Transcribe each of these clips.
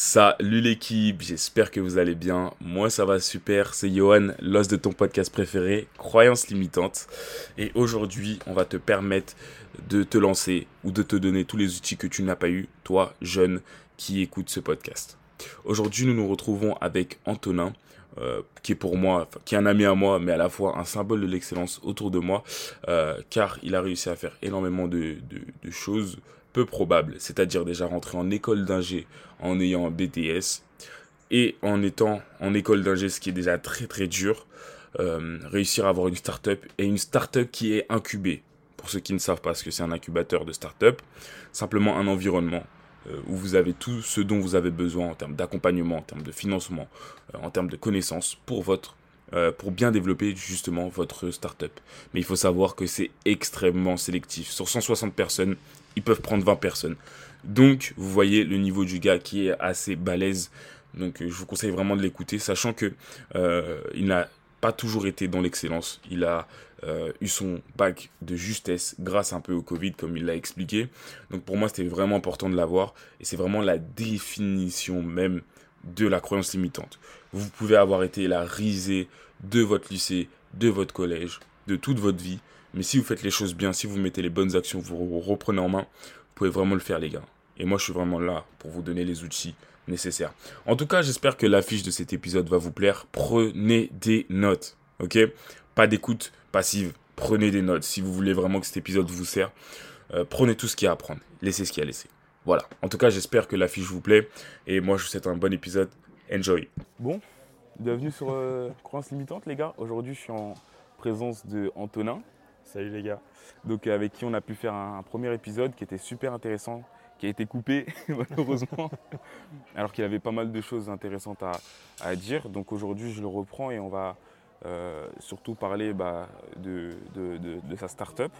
Salut l'équipe, j'espère que vous allez bien. Moi ça va super, c'est Johan, l'os de ton podcast préféré, Croyance limitante. Et aujourd'hui, on va te permettre de te lancer ou de te donner tous les outils que tu n'as pas eu, toi, jeune, qui écoute ce podcast. Aujourd'hui, nous nous retrouvons avec Antonin, euh, qui est pour moi, qui est un ami à moi, mais à la fois un symbole de l'excellence autour de moi, euh, car il a réussi à faire énormément de choses peu probables, c'est-à-dire déjà rentrer en école d'ingé en ayant BTS et en étant en école d'ingé, ce qui est déjà très très dur, euh, réussir à avoir une startup et une startup qui est incubée. Pour ceux qui ne savent pas ce que c'est un incubateur de startup, simplement un environnement euh, où vous avez tout ce dont vous avez besoin en termes d'accompagnement, en termes de financement, euh, en termes de connaissances pour votre pour bien développer justement votre startup. Mais il faut savoir que c'est extrêmement sélectif. Sur 160 personnes, ils peuvent prendre 20 personnes. Donc, vous voyez le niveau du gars qui est assez balèze. Donc, euh, je vous conseille vraiment de l'écouter, sachant que euh, il n'a pas toujours été dans l'excellence. Il a euh, eu son bac de justesse grâce un peu au Covid, comme il l'a expliqué. Donc, pour moi, c'était vraiment important de l'avoir. Et c'est vraiment la définition même de la croyance limitante. Vous pouvez avoir été la risée de votre lycée, de votre collège, de toute votre vie. Mais si vous faites les choses bien, si vous mettez les bonnes actions, vous reprenez en main, pouvez vraiment le faire, les gars. Et moi, je suis vraiment là pour vous donner les outils nécessaires. En tout cas, j'espère que l'affiche de cet épisode va vous plaire. Prenez des notes, ok? Pas d'écoute passive. Prenez des notes. Si vous voulez vraiment que cet épisode vous sert, euh, prenez tout ce qu'il y a à prendre. Laissez ce qu'il y a à laisser. Voilà. En tout cas, j'espère que l'affiche vous plaît. Et moi, je vous souhaite un bon épisode. Enjoy. Bon, bienvenue sur euh, Limitante, les gars. Aujourd'hui, je suis en présence de Antonin. Salut les gars. Donc euh, avec qui on a pu faire un, premier épisode qui était super intéressant, qui a été coupé malheureusement, alors qu'il avait pas mal de choses intéressantes à, dire. Donc aujourd'hui je le reprends et on va euh, surtout parler bah, de, sa start-up,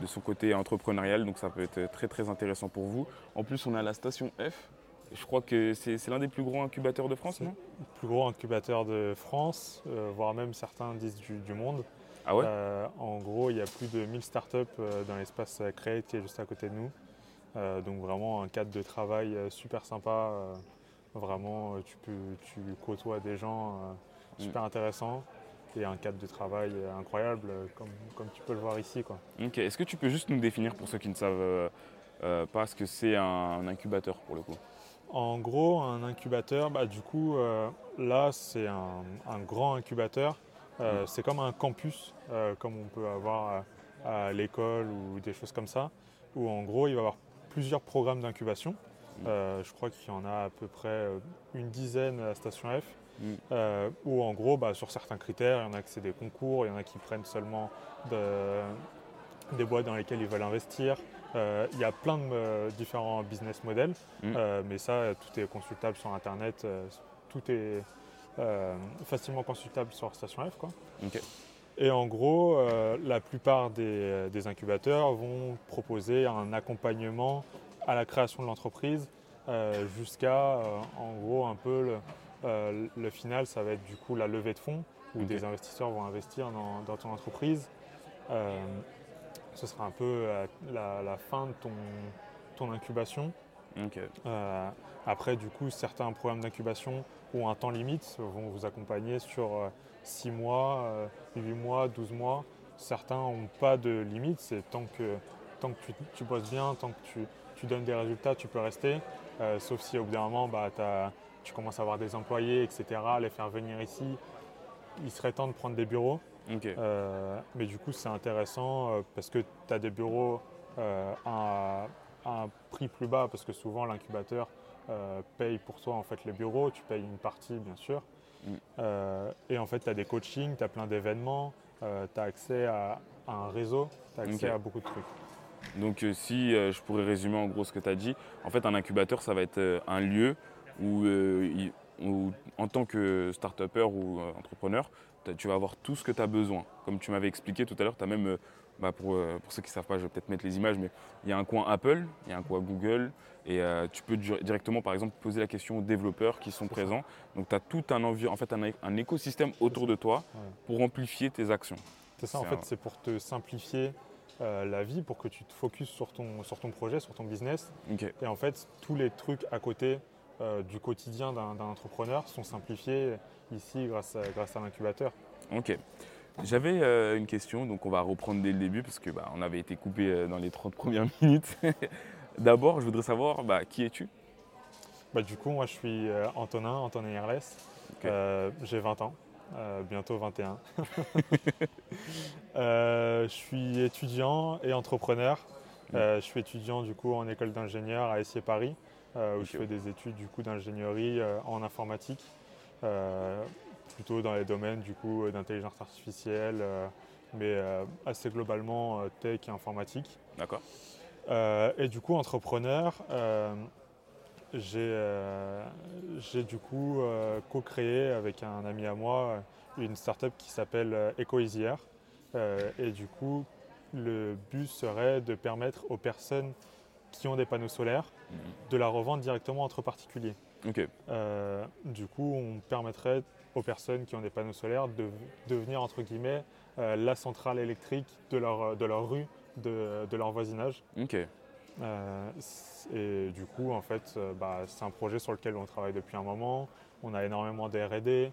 de son côté entrepreneurial. Donc ça peut être très très intéressant pour vous. En plus on a la station F. Je crois que c'est l'un des plus gros incubateurs de France, non? Le plus gros incubateur de France, euh, voire même certains disent du monde. Ah ouais euh, En gros, il y a plus de 1000 startups euh, dans l'espace Create qui est juste à côté de nous. Euh, donc vraiment un cadre de travail super sympa. vraiment, tu, peux, tu côtoies des gens super mm. intéressants et un cadre de travail incroyable, comme, comme tu peux le voir ici. Quoi. Est-ce que tu peux juste nous définir, pour ceux qui ne savent pas, ce que c'est un, incubateur pour le coup? En gros, un incubateur, bah, du coup, là, c'est un, un, grand incubateur euh, c'est comme un campus, euh, comme on peut avoir à, l'école ou des choses comme ça, où en gros il va y avoir plusieurs programmes d'incubation. Mm. Euh, je crois qu'il y en a à peu près une dizaine à Station F, mm. où en gros, bah, sur certains critères, il y en a que c'est des concours, il y en a qui prennent seulement des boîtes dans lesquelles ils veulent investir. il y a plein de différents business models, mm. mais ça, tout est consultable sur Internet, tout est euh, facilement consultable sur Station F. Quoi. Et en gros, euh, la plupart des, incubateurs vont proposer un accompagnement à la création de l'entreprise euh, jusqu'à, en gros, un peu le, final, ça va être du coup la levée de fonds où des investisseurs vont investir dans, ton entreprise. ce sera un peu la, fin de ton, ton incubation. Après, du coup, certains programmes d'incubation ont un temps limite, vont vous accompagner sur 6 euh, mois, 8 euh, mois, 12 mois. Certains n'ont pas de limite, c'est tant que, tant que tu, bosses bien, tant que tu, donnes des résultats, tu peux rester. Euh, sauf si au bout d'un moment, bah, tu commences à avoir des employés, etc., les faire venir ici. Il serait temps de prendre des bureaux. mais du coup, c'est intéressant parce que tu as des bureaux à, un prix plus bas, parce que souvent l'incubateur, euh, paye pour toi en fait les bureaux, tu payes une partie bien sûr. Mm. Euh, et en fait, tu as des coachings, tu as plein d'événements, euh, tu as accès à, un réseau, tu as accès à beaucoup de trucs. Donc si je pourrais résumer en gros ce que tu as dit, en fait un incubateur ça va être un lieu où, où en tant que start-upper ou entrepreneur, tu vas avoir tout ce que tu as besoin. Comme tu m'avais expliqué tout à l'heure, tu as même bah, pour, euh, pour, ceux qui ne savent pas, je vais peut-être mettre les images, mais il y a un coin Apple, il y a un coin Google, et euh, tu peux directement, par exemple, poser la question aux développeurs qui sont présents. Donc, tu as tout un, en fait, un, écosystème autour de toi pour amplifier tes actions. C'est ça, en fait, c'est pour te simplifier euh, la vie, pour que tu te focuses sur ton, sur ton projet, sur ton business. Et en fait, tous les trucs à côté du quotidien d'un entrepreneur sont simplifiées ici grâce à, grâce à l'incubateur. Ok. J'avais euh, une question, donc on va reprendre dès le début parce que bah, on avait été coupé euh, dans les 30 premières minutes. D'abord, je voudrais savoir bah, qui es-tu? Bah, Du coup, moi je suis Antonin, Antonin Herles. J'ai 20 ans, bientôt 21. je suis étudiant et entrepreneur. Mm. je suis étudiant du coup en école d'ingénieur à Essier Paris. Euh, où je fais des études du coup d'ingénierie euh, en informatique, euh, plutôt dans les domaines du coup d'intelligence artificielle, mais assez globalement tech et informatique. D'accord. et du coup entrepreneur, j'ai du coup co-créé avec un ami à moi une startup qui s'appelle EcoEasier. et du coup, le but serait de permettre aux personnes qui ont des panneaux solaires de la revendre directement entre particuliers. Euh, du coup, on permettrait aux personnes qui ont des panneaux solaires de devenir entre guillemets euh, la centrale électrique de leur, de leur rue, de, de leur voisinage. Euh, et du coup, en fait, bah, c'est un projet sur lequel on travaille depuis un moment. On a énormément de R&D.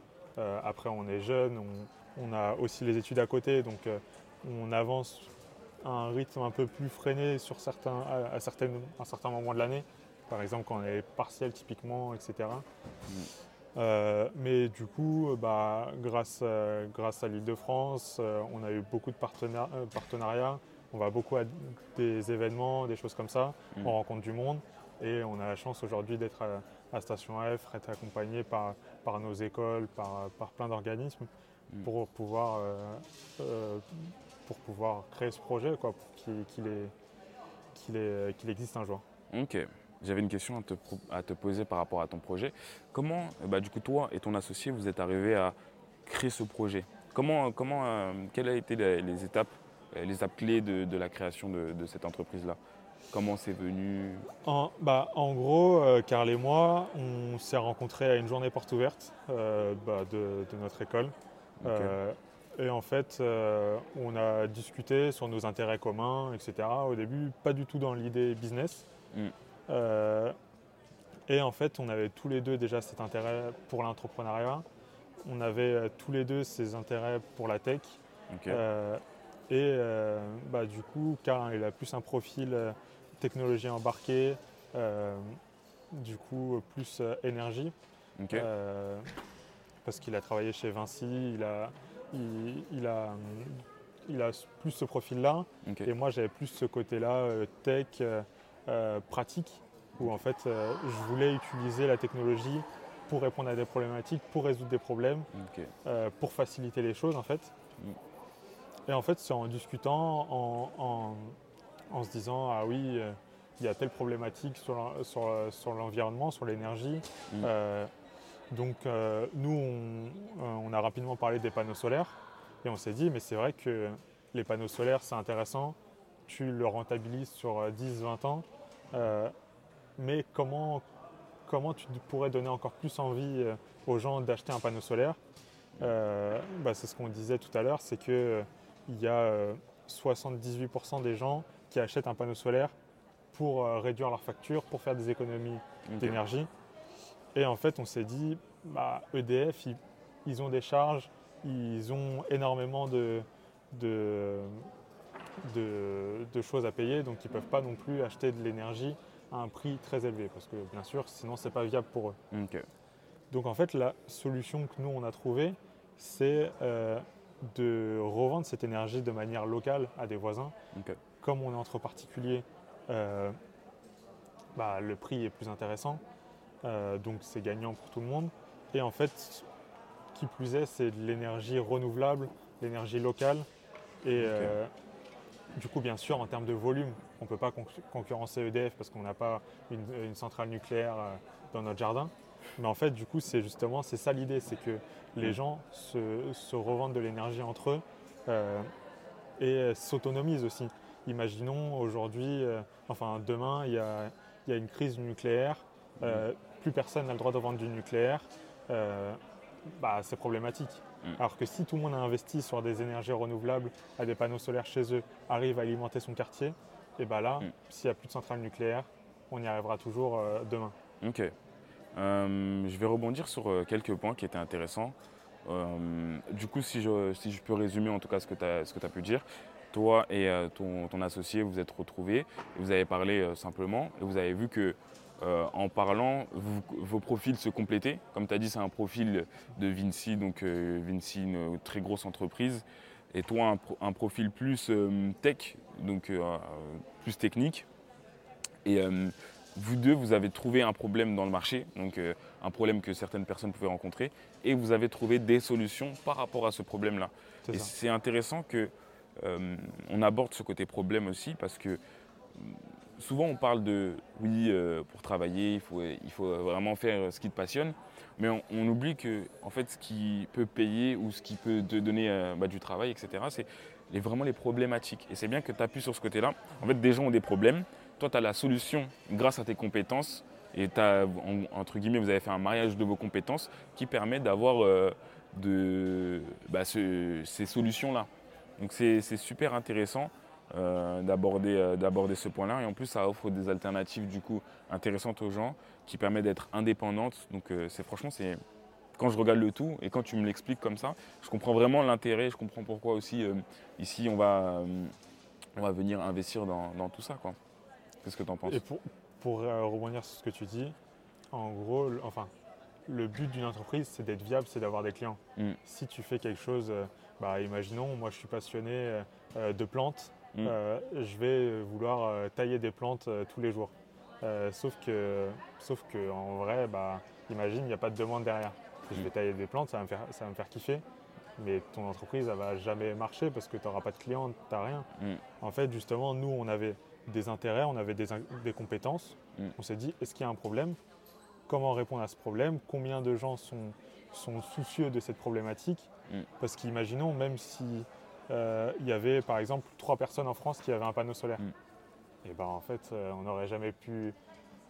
après, on est jeune, on, on, a aussi les études à côté, donc on avance un rythme un peu plus freiné sur certains, à, certaines, un certain moment de l'année. Par exemple, quand on est partiel typiquement, etc. Mm. Euh, mais du coup, bah, grâce, euh, grâce à l'île de France, euh, on a eu beaucoup de partenariats. On va beaucoup à des événements, des choses comme ça. Mm. On rencontre du monde. Et on a la chance aujourd'hui d'être à, Station F, être accompagné par, par nos écoles, par, par plein d'organismes mm. pour pouvoir pour pouvoir créer ce projet, quoi, pour qu'il qu'il existe un jour. Ok. J'avais une question à te, à te, poser par rapport à ton projet. Comment, bah, du coup, toi et ton associé, vous êtes arrivés à créer ce projet? Comment, comment, euh, quelles ont été les, étapes, les étapes clés de, la création de, cette entreprise-là? Comment c'est venu? En, bah, en gros, euh, Carl et moi, on s'est rencontrés à une journée porte ouverte euh, bah, de, notre école. Et en fait, euh, on a discuté sur nos intérêts communs, etc. Au début, pas du tout dans l'idée business. Mm. Euh, et en fait, on avait tous les deux déjà cet intérêt pour l'entrepreneuriat. On avait euh, tous les deux ces intérêts pour la tech. et bah, du coup, car il a plus un profil technologie embarquée, du coup, plus énergie. parce qu'il a travaillé chez Vinci, il a, il, a, il a plus ce profil-là. Et moi, j'avais plus ce côté-là, euh, tech, euh, euh, pratique, où en fait, je voulais utiliser la technologie pour répondre à des problématiques, pour résoudre des problèmes, pour faciliter les choses, en fait. Mm. Et en fait, c'est en discutant, en, se disant, ah oui, il y a telle problématique sur, l'environnement, sur l'énergie. Mm. Donc euh, nous, euh, on, a rapidement parlé des panneaux solaires et on s'est dit, mais c'est vrai que les panneaux solaires, c'est intéressant, tu le rentabilises sur 10-20 ans, euh, mais comment, comment tu pourrais donner encore plus envie aux gens d'acheter un panneau solaire? Bah, C'est ce qu'on disait tout à l'heure, c'est qu'il y a 78% des gens qui achètent un panneau solaire pour réduire leur facture, pour faire des économies d'énergie. Et en fait, on s'est dit, bah, EDF, ils, ont des charges, ils ont énormément de, de, de, choses à payer, donc ils ne peuvent pas non plus acheter de l'énergie à un prix très élevé, parce que bien sûr, sinon, ce n'est pas viable pour eux. Donc en fait, la solution que nous, on a trouvée, c'est euh, de revendre cette énergie de manière locale à des voisins. Comme on est entre particuliers, euh, bah, le prix est plus intéressant. Euh, donc c'est gagnant pour tout le monde. Et en fait, qui plus est, c'est de l'énergie renouvelable, l'énergie locale. Et euh, du coup, bien sûr, en termes de volume, on ne peut pas concurrencer EDF parce qu'on n'a pas une, centrale nucléaire euh, dans notre jardin. Mais en fait, du coup, c'est justement, c'est ça l'idée, c'est que les mm. gens se, revendent de l'énergie entre eux et s'autonomisent aussi. Imaginons aujourd'hui, enfin demain, il y a, une crise nucléaire plus personne n'a le droit de vendre du nucléaire, euh, bah, c'est problématique. Mm. Alors que si tout le monde a investi sur des énergies renouvelables, a des panneaux solaires chez eux, arrive à alimenter son quartier, et bah là, mm. s'il n'y a plus de centrales nucléaires, on y arrivera toujours euh, demain. Ok. Euh, je vais rebondir sur euh, quelques points qui étaient intéressants. Euh, du coup, si je, si je peux résumer en tout cas ce que tu as, as, pu dire, toi et ton, ton, associé vous êtes retrouvés, vous avez parlé simplement et vous avez vu que en parlant, vous, vos profils se complétaient. Comme tu as dit, c'est un profil de Vinci, donc Vinci, une très grosse entreprise, et toi, un, un profil plus tech, donc plus technique. Et vous deux, vous avez trouvé un problème dans le marché, donc euh, un problème que certaines personnes pouvaient rencontrer, et vous avez trouvé des solutions par rapport à ce problème-là. Et c'est intéressant que euh, on aborde ce côté problème aussi, parce que souvent on parle de oui, euh, pour travailler, il faut, il faut vraiment faire ce qui te passionne, mais on, oublie que en fait, ce qui peut payer ou ce qui peut te donner bah, du travail, etc., c'est vraiment les problématiques. Et c'est bien que tu appuies sur ce côté-là. En fait, des gens ont des problèmes toi, tu as la solution grâce à tes compétences. Et as, entre guillemets, vous avez fait un mariage de vos compétences qui permet d'avoir euh, bah, ces solutions-là. Donc c'est super intéressant euh, euh, d'aborder ce point-là. Et en plus, ça offre des alternatives du coup intéressantes aux gens qui permettent d'être indépendantes. Donc c'est franchement, c'est quand je regarde le tout et quand tu me l'expliques comme ça, je comprends vraiment l'intérêt. Je comprends pourquoi aussi ici on va, on va venir investir dans, dans tout ça. Quoi. Qu'est-ce que tu en penses? Et pour, pour euh, rebondir sur ce que tu dis, en gros, le, enfin, le but d'une entreprise, c'est d'être viable, c'est d'avoir des clients. Mm. Si tu fais quelque chose, euh, bah, imaginons, moi je suis passionné euh, de plantes, mm. je vais vouloir tailler des plantes tous les jours. sauf que, sauf que en vrai, bah, imagine, il n'y a pas de demande derrière. Je vais mm. tailler des plantes, ça va me faire, ça va me faire kiffer mais ton entreprise, elle va jamais marcher parce que tu n'auras pas de clients, tu n'as rien. En fait, justement, nous, on avait des intérêts, on avait des, compétences. Mm. On s'est dit, est-ce qu'il y a un problème? Comment répondre à ce problème? Combien de gens sont, sont soucieux de cette problématique? Mm. Parce qu'imaginons, même si euh, il y avait par exemple trois personnes en France qui avaient un panneau solaire, mm. et ben en fait, euh, on n'aurait jamais pu,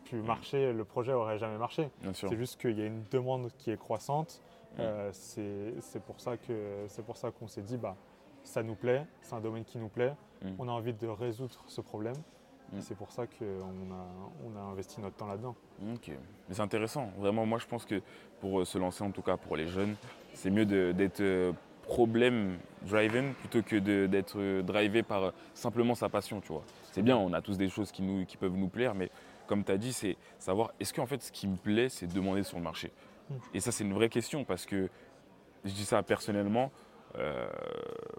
pu marcher, le projet n'aurait jamais marché. C'est juste qu'il y a une demande qui est croissante. Euh, c'est pour ça qu'on s'est dit, bah, ça nous plaît, c'est un domaine qui nous plaît, mm. on a envie de résoudre ce problème. Mm. C'est pour ça qu'on a, on a investi notre temps là-dedans. Ok, mais c'est intéressant. Vraiment, moi je pense que pour euh, se lancer, en tout cas pour les jeunes, c'est mieux d'être euh, problème driven plutôt que d'être euh, drivé par simplement sa passion, tu vois. C'est bien, on a tous des choses qui, nous, qui peuvent nous plaire, mais comme tu as dit, c'est savoir est-ce qu'en fait ce qui me plaît, c'est demander sur le marché? Et ça, c'est une vraie question parce que je dis ça personnellement, euh,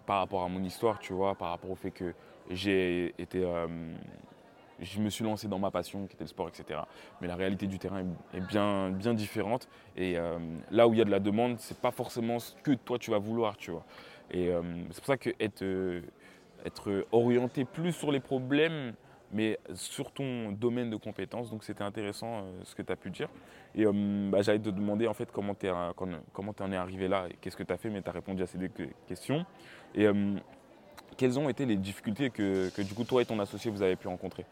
par rapport à mon histoire, tu vois, par rapport au fait que j'ai été. Euh, je me suis lancé dans ma passion qui était le sport, etc. Mais la réalité du terrain est, bien, bien différente. Et euh, là où il y a de la demande, c'est pas forcément ce que toi tu vas vouloir, tu vois. Et c'est pour ça que être, être orienté plus sur les problèmes mais sur ton domaine de compétences. Donc c'était intéressant euh, ce que tu as pu dire. Et euh, bah, j'allais te demander en fait comment tu en es arrivé là, qu'est-ce que tu as fait, mais tu as répondu à ces deux questions. Et euh, quelles ont été les difficultés que, que, du coup toi et ton associé vous avez pu rencontrer?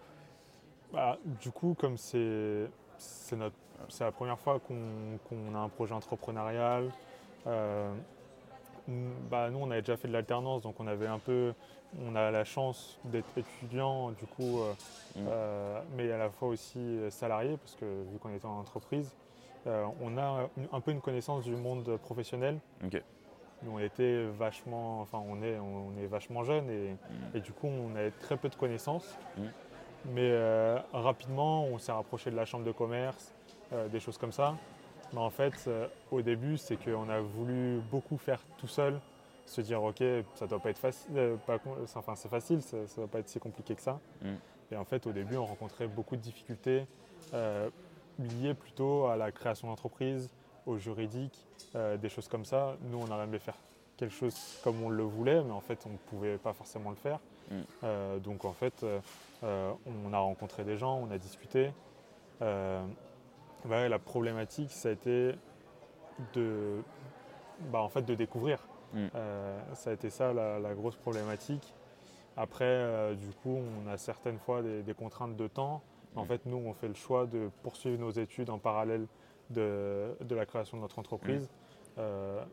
Bah, Du coup, comme c'est la première fois qu'on a un projet entrepreneurial, bah, nous on avait déjà fait de l'alternance, donc on avait un peu on a la chance d'être étudiant, du coup, euh, mm. euh, mais à la fois aussi salarié, parce que vu qu'on était en entreprise, euh, on a un peu une connaissance du monde professionnel. Nous, on était vachement, enfin, on est, on est vachement jeunes et, mm. du coup, on avait très peu de connaissances. Mm. Mais rapidement, on s'est rapproché de la chambre de commerce, des choses comme ça. Mais en fait, au début, c'est qu'on a voulu beaucoup faire tout seul se dire ok ça doit pas être facile euh, enfin c'est facile ça, ne doit pas être si compliqué que ça mm. et en fait au début on rencontrait beaucoup de difficultés euh, liées plutôt à la création d'entreprise au juridique euh, des choses comme ça nous on a aimé faire quelque chose comme on le voulait mais en fait on ne pouvait pas forcément le faire mm. donc en fait on a rencontré des gens on a discuté la problématique ça a été de bah, en fait de découvrir Mm. Euh, ça a été ça la, grosse problématique. Après, euh, du coup, on a certaines fois des, contraintes de temps. En mm. fait, nous, on fait le choix de poursuivre nos études en parallèle de, la création de notre entreprise. Mm. Euh,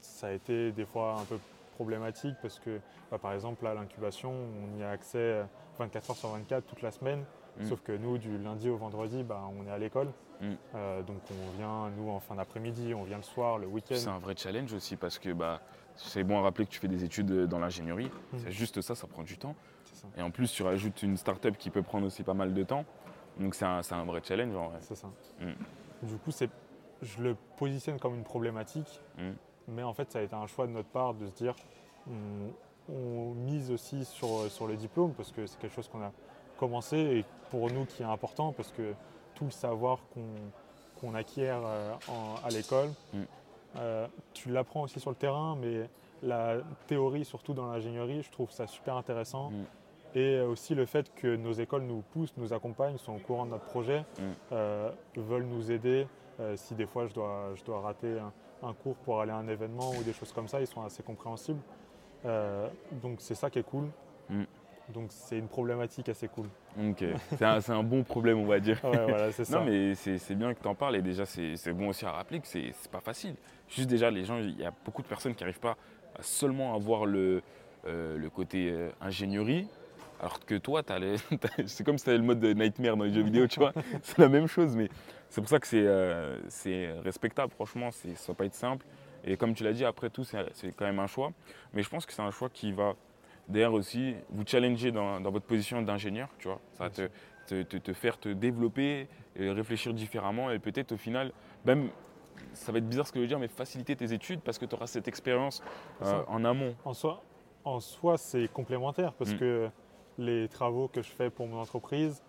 ça a été des fois un peu problématique parce que, bah, par exemple, à l'incubation, on y a accès 24 heures sur 24 toute la semaine. Mm. Sauf que nous, du lundi au vendredi, bah, on est à l'école. Mm. Euh, donc on vient, nous, en fin d'après-midi, on vient le soir, le week-end. C'est un vrai challenge aussi parce que bah, c'est bon à rappeler que tu fais des études dans l'ingénierie. Mm. C'est juste ça, ça prend du temps. Ça. Et en plus, tu rajoutes une start-up qui peut prendre aussi pas mal de temps. Donc c'est un, un vrai challenge en vrai. C'est ça. Du coup, c'est, je le positionne comme une problématique. Mais en fait, ça a été un choix de notre part de se dire, on, on mise aussi sur, sur le diplôme parce que c'est quelque chose qu'on a commencé et pour nous qui est important parce que tout le savoir qu'on, acquiert euh, en- à l'école, Mm. euh, tu l'apprends aussi sur le terrain, mais la théorie, surtout dans l'ingénierie, je trouve ça super intéressant. Mm. Et aussi le fait que nos écoles nous poussent, nous accompagnent, sont au courant de notre projet, Mm. euh, veulent nous aider. Euh, si des fois je dois, je dois rater un, un cours pour aller à un événement ou des choses comme ça, ils sont assez compréhensibles. Euh, donc c'est ça qui est cool. Mm. Donc c'est une problématique assez cool. Ok, c'est un, un bon problème, on va dire. Ouais, voilà, c'est ça. Non, mais c'est bien que tu en parles et déjà, c'est bon aussi à rappeler que c'est pas facile. Juste déjà, les gens, il y a beaucoup de personnes qui n'arrivent pas à seulement avoir le, euh, le côté euh, ingénierie, alors que toi, les- c'est comme si tu avais le mode de nightmare dans les jeux vidéo, tu vois. C'est la même chose, mais c'est pour ça que c'est euh, respectable, franchement, ça va pas être simple. Et comme tu l'as dit, après tout, c'est quand même un choix. Mais je pense que c'est un choix qui va d'ailleurs aussi vous challenger dans, dans votre position d'ingénieur, tu vois. Ça va te, te, te- te faire te développer, et réfléchir différemment et peut-être au final, même, ça va être bizarre ce que je veux dire, mais faciliter tes études parce que tu auras cette expérience euh, en amont. En soi, en soi c'est complémentaire parce Mm. que les travaux que je fais pour mon entreprise,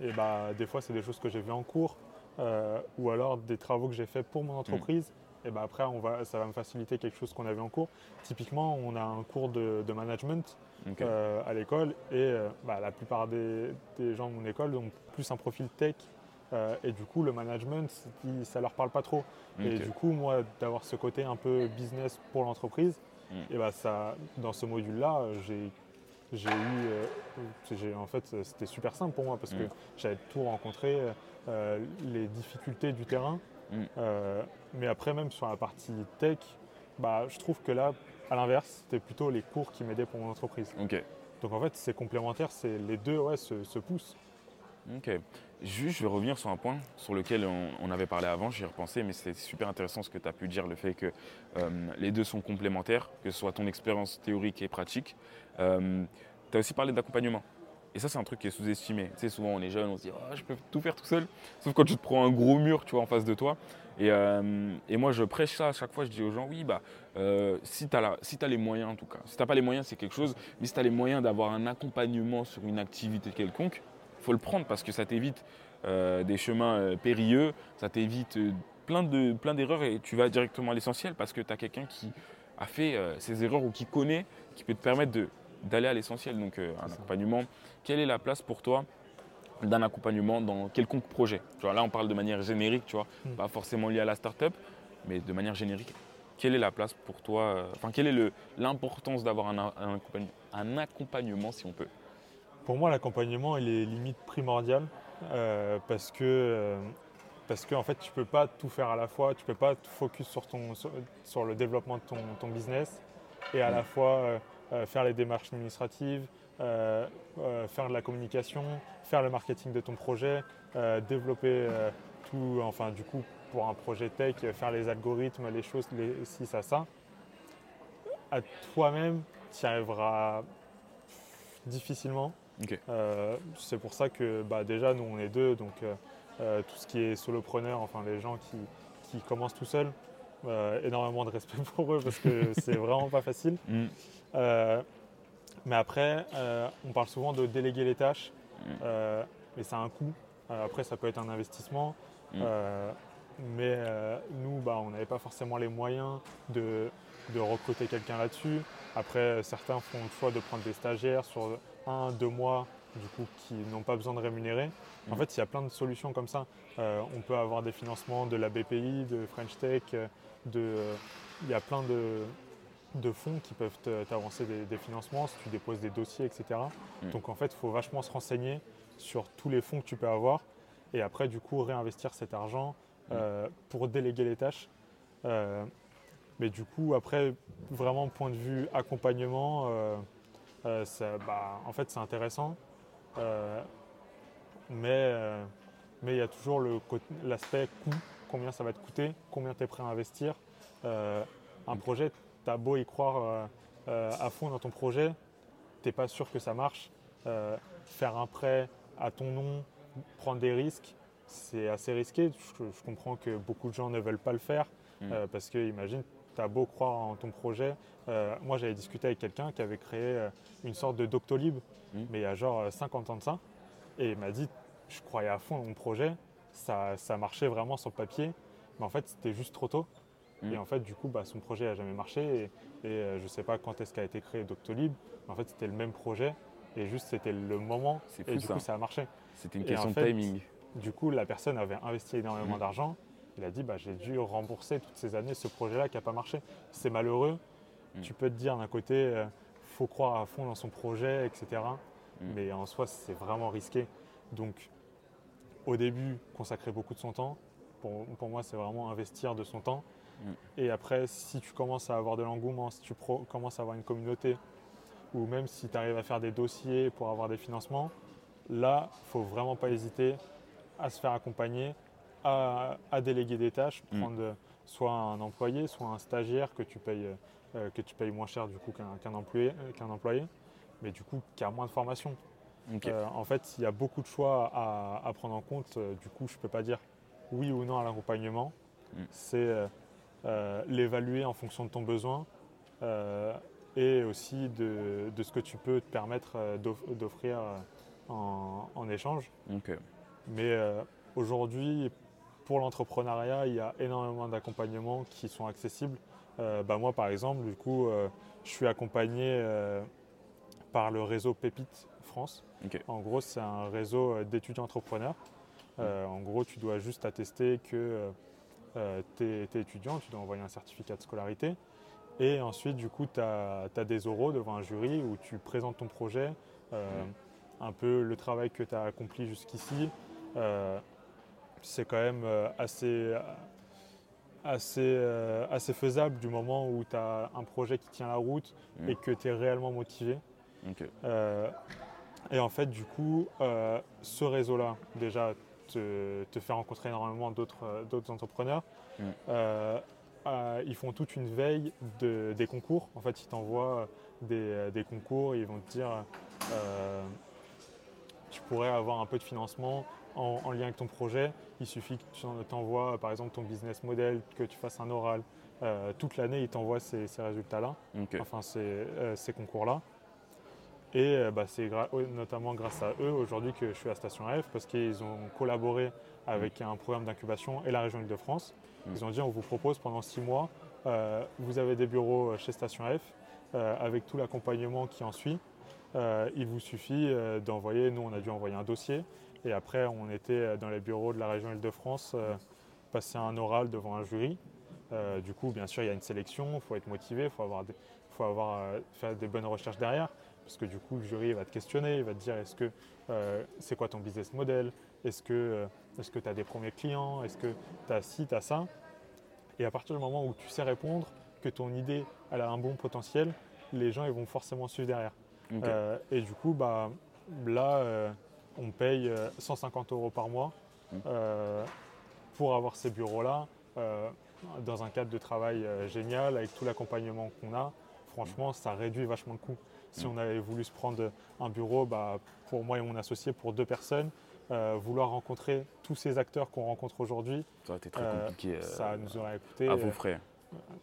et bah, des fois, c'est des choses que j'ai vues en cours euh, ou alors des travaux que j'ai fait pour mon entreprise. Et bah, après, on va, ça va me faciliter quelque chose qu'on avait en cours. Typiquement, on a un cours de, de management euh, à l'école et euh, bah, la plupart des, des gens de mon école ont plus un profil tech. euh, et du coup, le management, ça leur parle pas trop. Et du coup, moi, d'avoir ce côté un peu business pour l'entreprise, Mm. et bah ça, dans ce module-là, j'ai, j'ai eu, euh, en fait, c'était super simple pour moi parce que Mm. j'avais tout rencontré, euh, les difficultés du terrain. Mm. Euh, mais après, même sur la partie tech, bah, je trouve que là, à l'inverse, c'était plutôt les cours qui m'aidaient pour mon entreprise. Donc en fait, c'est complémentaire, c'est les deux ouais, se, se poussent. Ok. Juste, je vais revenir sur un point sur lequel on, avait parlé avant, j'y ai repensé, mais c'est super intéressant ce que tu as pu dire, le fait que euh, les deux sont complémentaires, que ce soit ton expérience théorique et pratique. tu as aussi parlé d'accompagnement. Et ça, c'est un truc qui est sous-estimé. Tu sais, souvent, on est jeune, on se dit, Ah, je peux tout faire tout seul. Sauf quand tu te prends un gros mur, tu vois, en face de toi. Et, euh, moi, je prêche ça à chaque fois. Je dis aux gens, oui, bah, euh, si tu as, si as les moyens, en tout cas. Si tu n'as pas les moyens, c'est quelque chose. Mais si tu as les moyens d'avoir un accompagnement sur une activité quelconque, faut le prendre parce que ça t'évite euh, des chemins euh, périlleux, ça t'évite euh, plein de plein d'erreurs et tu vas directement à l'essentiel parce que tu as quelqu'un qui a fait euh, ces erreurs ou qui connaît, qui peut te permettre d'aller à l'essentiel. Donc euh, un accompagnement, quelle est la place pour toi d'un accompagnement dans quelconque projet? Tu vois, Là, on parle de manière générique, tu vois, Mm. pas forcément lié à la start-up, mais de manière générique. Quelle est la place pour toi Enfin, quelle est l'importance d'avoir un, un accompagn- un accompagnement, si on peut? Pour moi, l'accompagnement, il est limite primordial euh, parce que euh, parce que en fait, tu peux pas tout faire à la fois. Tu peux pas te focus sur ton sur, sur le développement de ton, ton business et à Mm. la fois euh, euh, faire les démarches administratives, euh, euh, faire de la communication, faire le marketing de ton projet, euh, développer tout. Enfin, du coup, pour un projet tech, faire les algorithmes, les choses, les ci, ça, ça. À toi-même, tu y arriveras difficilement. Euh, c'est pour ça que bah, déjà nous on est deux, donc euh, euh, tout ce qui est solopreneur, enfin les gens qui, qui commencent tout seuls, énormément de respect pour eux parce que c'est vraiment pas facile. Mm. Mais après, on parle souvent de déléguer les tâches, Mm. mais ça a un coût. Après, ça peut être un investissement. Mm. Mais euh, nous, bah, on n'avait pas forcément les moyens de, de recruter quelqu'un là-dessus. Après, certains font le choix de prendre des stagiaires sur un, deux mois, du coup, qui n'ont pas besoin de rémunérer. En Mm. fait, il y a plein de solutions comme ça. Euh, on peut avoir des financements de la BPI, de French Tech, euh, de, euh, il y a plein de, de fonds qui peuvent t'avancer des, des financements si tu déposes des dossiers, etc. Mm. Donc en fait, il faut vachement se renseigner sur tous les fonds que tu peux avoir et après, du coup, réinvestir cet argent euh, pour déléguer les tâches. Euh, mais du coup, après, vraiment, point de vue accompagnement, ça- bah, en fait, c'est intéressant. Euh, mais euh, mais il y a toujours l'aspect coût, combien ça va te coûter, combien tu es prêt à investir? Euh, un projet, tu as beau y croire euh, euh, à fond dans ton projet, tu n'es pas sûr que ça marche. Euh, faire un prêt à ton nom, prendre des risques, c'est assez risqué. Je, je comprends que beaucoup de gens ne veulent pas le faire Mm. euh, parce que, imagine, tu as beau croire en ton projet. Euh, moi, j'avais discuté avec quelqu'un qui avait créé euh, une sorte de Doctolib, Mm. mais il y a genre euh, 50 ans de ça. Et il m'a dit, je croyais à fond dans mon projet, ça, ça marchait vraiment sur le papier, mais en fait, c'était juste trop tôt. Mm. Et en fait, du coup, bah, son projet n'a jamais marché. Et, et, euh, je ne sais pas quand est-ce qu'a été créé Doctolib, mais en fait, c'était le même projet. Et juste, c'était le moment. Et du ça. coup, ça a marché. C'était une Et question en de timing. Du coup, la personne avait investi énormément Mm. d'argent. Il a dit bah, j'ai dû rembourser toutes ces années ce projet-là qui n'a pas marché. C'est malheureux. Mm. Tu peux te dire d'un côté, il faut croire à fond dans son projet, etc. Mm. Mais en soi, c'est vraiment risqué. Donc, au début, consacrer beaucoup de son temps. Pour, pour moi, c'est vraiment investir de son temps. Mm. Et après, si tu commences à avoir de l'engouement, si tu pro- commences à avoir une communauté, ou même si tu arrives à faire des dossiers pour avoir des financements, là, il faut vraiment pas hésiter à se faire accompagner, à, à déléguer des tâches, Mm. prendre soit un employé, soit un stagiaire que tu payes, euh, que tu payes moins cher du coup qu'un employé, euh, qu'un employé, mais du coup qui a moins de formation. Euh, en fait, il y a beaucoup de choix à, à prendre en compte. Du coup, je ne peux pas dire oui ou non à l'accompagnement. Mm. C'est euh, l'évaluer en fonction de ton besoin et aussi de, de ce que tu peux te permettre d'off- d'offrir en, en échange. Mais aujourd'hui, pour l'entrepreneuriat, il y a énormément d'accompagnements qui sont accessibles. Euh, bah, moi, par exemple, du coup, euh, je suis accompagné euh, par le réseau Pépite France. En gros, c'est un réseau d'étudiants entrepreneurs. En gros, tu dois juste attester que tu es, étudiant, tu dois envoyer un certificat de scolarité. Et ensuite, du coup, tu as, des oraux devant un jury où tu présentes ton projet, un peu le travail que tu as accompli jusqu'ici. Euh, c'est quand même euh, assez, assez, euh, assez faisable du moment où tu as un projet qui tient la route Mm. et que tu es réellement motivé. Euh, et en fait, du coup, euh, ce réseau-là, déjà, te, te fait rencontrer énormément d'autres euh, entrepreneurs. Mm. Euh, euh, ils font toute une veille de- des concours. En fait, ils t'envoient des, des concours, ils vont te dire euh, tu pourrais avoir un peu de financement en, en lien avec ton projet. Il suffit que tu en- t'envoies, par exemple, ton business model, que tu fasses un oral. Euh, toute l'année, ils t'envoient ces- ces résultats-là enfin ces, euh, ces concours-là. Et euh, bah, c'est gra- euh, notamment grâce à eux aujourd'hui que je suis à Station F parce qu'ils ont collaboré avec un programme d'incubation et la région Île-de-France. Mm. Ils ont dit on vous propose pendant six mois, euh, vous avez des bureaux chez Station F euh, avec tout l'accompagnement qui en suit. Euh, il vous suffit euh, d'envoyer, nous on a dû envoyer un dossier et après on était dans les bureaux de la région Île-de-France, euh, passer un oral devant un jury. Euh, du coup, bien sûr, il y a une sélection, il faut être motivé, il faut avoir, des- faut avoir euh, faire des bonnes recherches derrière, parce que du coup, le jury va te questionner, il va te dire est-ce que euh, c'est quoi ton business model, est-ce que tu as des premiers clients, est-ce que tu as ci, tu as ça? Et à partir du moment où tu sais répondre, que ton idée elle a un bon potentiel, les gens ils vont forcément suivre derrière. Euh, et du coup, bah, là, on paye euh, 150 euros par mois Mm. euh, pour avoir ces bureaux-là, euh, dans un cadre de travail euh, génial, avec tout l'accompagnement qu'on a. Franchement, ça réduit vachement le coût. Si Mm. on avait voulu se prendre un bureau, bah, pour moi et mon associé, pour deux personnes, euh, vouloir rencontrer tous ces acteurs qu'on rencontre aujourd'hui, Ça aurait été très euh, compliqué. euh, ça nous aurait coûté, à vos euh, frais.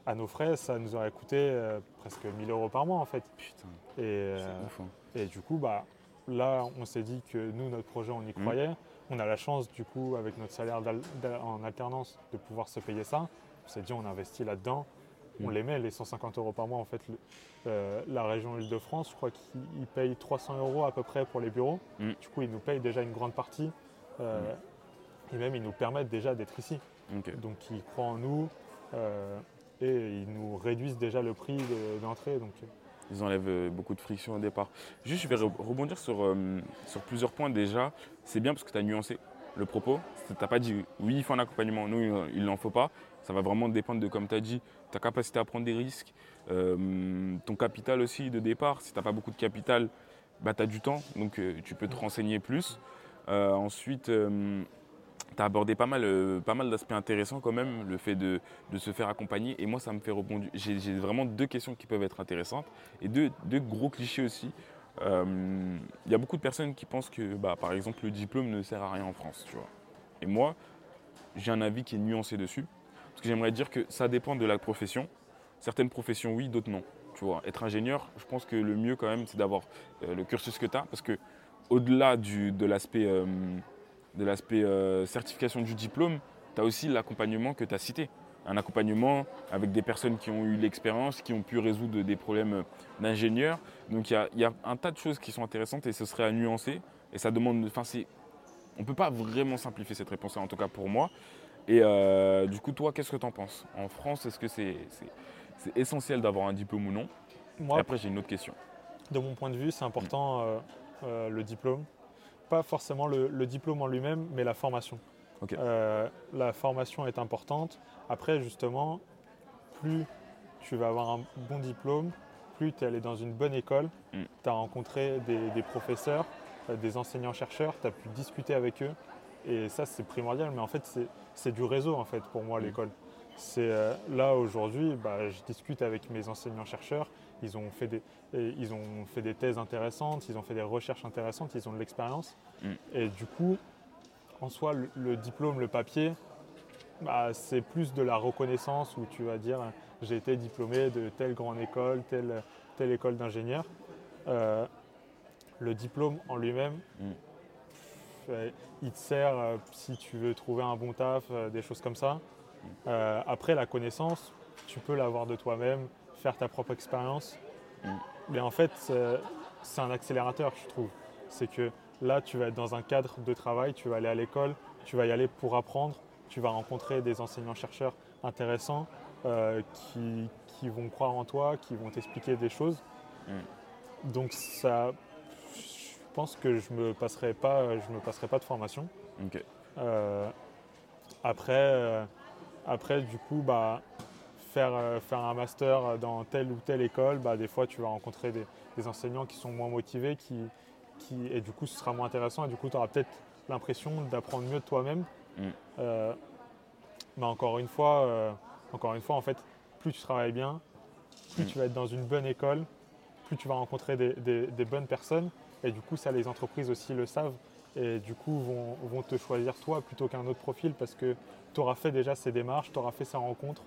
à nos frais, ça nous aurait coûté euh, presque 1000 euros par mois en fait. Putain, Et, c'est euh, ouf. hein. et du coup, bah, là, on s'est dit que nous, notre projet, on y Mm. croyait. On a la chance, du coup, avec notre salaire en alternance, de pouvoir se payer ça. On s'est dit, on investit là-dedans. On Mm. les met, les 150 euros par mois. En fait, le- euh, la région Île-de-France, je crois qu'ils payent 300 euros à peu près pour les bureaux. Mm. Du coup, ils nous payent déjà une grande partie. Euh, Et même, ils nous permettent déjà d'être ici. Donc, ils croient en nous. euh, et ils nous réduisent déjà le prix de- d'entrée. Donc, Ils enlèvent euh, beaucoup de friction au départ. Juste, je vais re- rebondir sur, euh, sur plusieurs points déjà. C'est bien parce que tu as nuancé le propos. Tu n'as pas dit oui, il faut un accompagnement, non, il- n'en faut pas. Ça va vraiment dépendre de, comme tu as dit, ta capacité à prendre des risques, euh, ton capital aussi de départ. Si tu n'as pas beaucoup de capital, bah, tu as du temps, donc euh, tu peux te renseigner plus. Ensuite, tu as abordé pas mal, euh, mal d'aspects intéressants quand même, le fait de, se faire accompagner. Et moi, ça me fait rebondir. J'ai vraiment deux questions qui peuvent être intéressantes et deux, gros clichés aussi. Euh, Il y a beaucoup de personnes qui pensent que, bah, par exemple, le diplôme ne sert à rien en France. Tu vois. Et moi, j'ai un avis qui est nuancé dessus. Parce que j'aimerais dire que ça dépend de la profession. Certaines professions, oui, d'autres non. Tu vois, être ingénieur, je pense que le mieux quand même, c'est d'avoir euh, le cursus que tu as. Parce que au-delà de l'aspect euh, de l'aspect euh, certification du diplôme, tu as aussi l'accompagnement que tu as cité. Un accompagnement avec des personnes qui ont eu l'expérience, qui ont pu résoudre des problèmes euh, d'ingénieur. Donc il y a, il y a un tas de choses qui sont intéressantes et ce serait à nuancer. Et ça demande. Enfin, c'est- on ne peut pas vraiment simplifier cette réponse, en tout cas pour moi. Et euh, du coup, toi, qu'est-ce que tu en penses? En France, est-ce que c'est essentiel d'avoir un diplôme ou non? Et Moi, après, j'ai une autre question. de mon point de vue, c'est important euh, le diplôme. Pas forcément le, le diplôme en lui-même, mais la formation. Euh, la formation est importante. Après, justement, plus tu vas avoir un bon diplôme, plus tu es allé dans une bonne école, Mm. tu as rencontré des, des professeurs, euh, des enseignants-chercheurs, tu as pu discuter avec eux. Et ça, c'est primordial. Mais en fait, c'est- c'est du réseau, en fait, pour moi, Mm. l'école. C'est euh, là aujourd'hui, bah, je discute avec mes enseignants-chercheurs. Ils ont fait des, ils ont fait des thèses intéressantes, ils ont fait des recherches intéressantes, ils ont de l'expérience. Mm. Et du coup, en soi, le, le diplôme, le papier, bah, c'est plus de la reconnaissance où tu vas dire j'ai été diplômé de telle grande école, telle, telle école d'ingénieur. Euh, le diplôme en lui-même, Mm. euh, il te sert euh, si tu veux trouver un bon taf, des choses comme ça. Euh, après, la connaissance, tu peux l'avoir de toi-même, faire ta propre expérience. Mm. Mais en fait, c'est- un accélérateur, je trouve. C'est que là, tu vas être dans un cadre de travail, tu vas aller à l'école, tu vas y aller pour apprendre, tu vas rencontrer des enseignants-chercheurs intéressants euh, qui, qui vont croire en toi, qui vont t'expliquer des choses. Donc ça, je pense que je me passerai pas, je me passerai pas de formation. Euh, après, euh, après, du coup, bah, faire, euh, faire un master dans telle ou telle école, bah, des fois, tu vas rencontrer des, des enseignants qui sont moins motivés, qui, qui, et du coup, ce sera moins intéressant, et du coup, tu auras peut-être l'impression d'apprendre mieux de toi-même. Mm. Euh, mais encore une fois, euh, encore une fois, en fait, plus tu travailles bien, plus Mm. tu vas être dans une bonne école, plus tu vas rencontrer des, des- des bonnes personnes, et du coup, ça, les entreprises aussi le savent et du coup vont, vont te choisir toi plutôt qu'un autre profil parce que tu auras fait déjà ces démarches, tu auras fait ces rencontres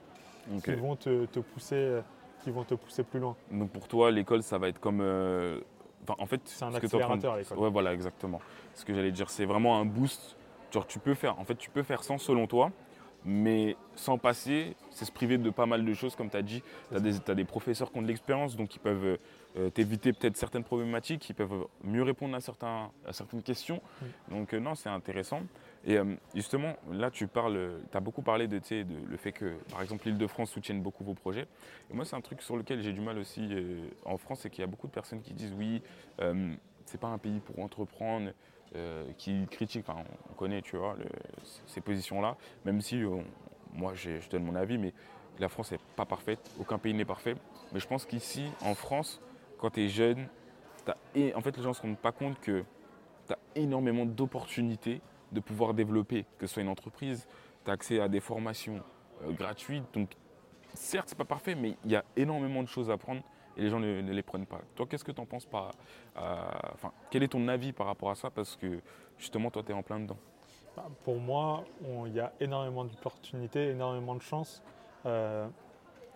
Qui, vont te, te pousser, euh, qui vont te pousser plus loin. Donc pour toi, l'école, ça va être comme. euh, enfin, en fait, C'est un ce que de- accélérateur, l'école. Ouais, voilà, exactement. Ce que j'allais dire, c'est vraiment un boost. Genre, tu peux faire. En fait, tu peux faire sans selon toi, mais sans passer, c'est se priver de pas mal de choses, comme tu as dit. Tu as, des des professeurs qui ont de l'expérience, donc ils peuvent euh, t'éviter peut-être certaines problématiques, ils peuvent mieux répondre à, certains, à certaines questions. Donc, euh, non, c'est intéressant. Et euh, justement, là, tu parles, as beaucoup parlé de, de le fait que, par exemple, l'Île-de-France soutienne beaucoup vos projets. Et moi, c'est un truc sur lequel j'ai du mal aussi euh, en France, c'est qu'il y a beaucoup de personnes qui disent oui, euh, c'est pas un pays pour entreprendre, euh, qui critiquent, enfin, on connaît, tu vois, ces positions-là, même si moi, je donne mon avis, mais la France n'est pas parfaite, aucun pays n'est parfait. Mais je pense qu'ici, en France, quand tu es jeune, é- en fait, les gens ne se rendent pas compte que tu as énormément d'opportunités de pouvoir développer, que ce soit une entreprise, tu as accès à des formations euh, gratuites. Donc, certes, c'est pas parfait, mais il y a énormément de choses à prendre et les gens ne, les prennent pas. Toi, qu'est-ce que tu en penses par, quel est ton avis par rapport à ça? Parce que justement, toi, tu es en plein dedans. Bah, Pour moi, il y a énormément d'opportunités, énormément de chances. Euh,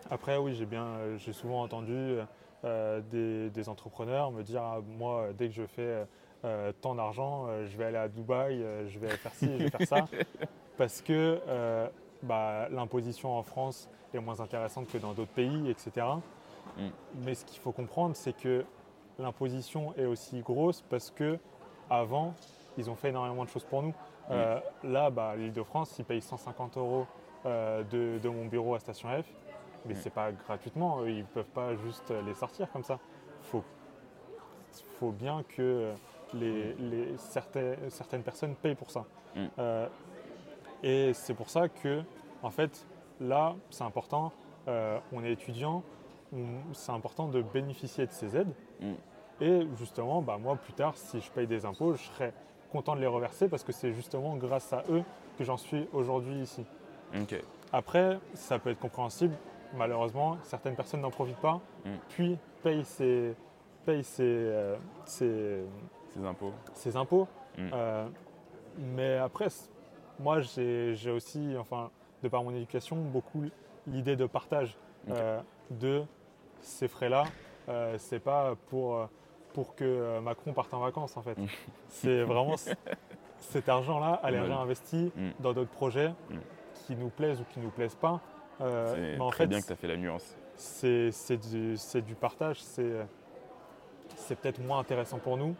après, oui, j'ai bien, j'ai souvent entendu euh, des, des entrepreneurs me dire ah, moi, dès que je fais euh, tant d'argent, euh, je vais aller à Dubaï, euh, je vais faire ci, je vais faire ça, parce que bah, l'imposition en France est moins intéressante que dans d'autres pays, etc. Mm. Mais ce qu'il faut comprendre, c'est que l'imposition est aussi grosse parce que avant, ils ont fait énormément de choses pour nous. Euh, là, bah, l'Île-de-France, ils payent 150 euros de, de mon bureau à Station F, mais Mm. c'est pas gratuitement. Ils peuvent pas juste les sortir comme ça. Faut, faut bien que les, les- certaines, certaines personnes payent pour ça. Mm. Euh, et c'est pour ça que, en fait, là, c'est important. euh, on est étudiant, c'est important de bénéficier de ces aides. Mm. Et justement, bah, moi, plus tard, si je paye des impôts, je serai content de les reverser parce que c'est justement grâce à eux que j'en suis aujourd'hui ici. Après, ça peut être compréhensible. Malheureusement, certaines personnes n'en profitent pas, Mm. puis payent ses, payent ses, euh, ses- Ces impôts. ses impôts. Mm. Euh, mais après, moi, j'ai aussi, enfin, de par mon éducation, beaucoup l'idée de partage euh, de ces frais-là. Euh, c'est pas pour, euh, pour que Macron parte en vacances, en fait. Mm. C'est vraiment cet argent-là, aller Ouais. réinvesti Mm. dans d'autres projets Mm. qui nous plaisent ou qui nous plaisent pas. C'est très fait, bien que tu as fait la nuance. c'est du, partage, c'est c'est peut-être moins intéressant pour nous.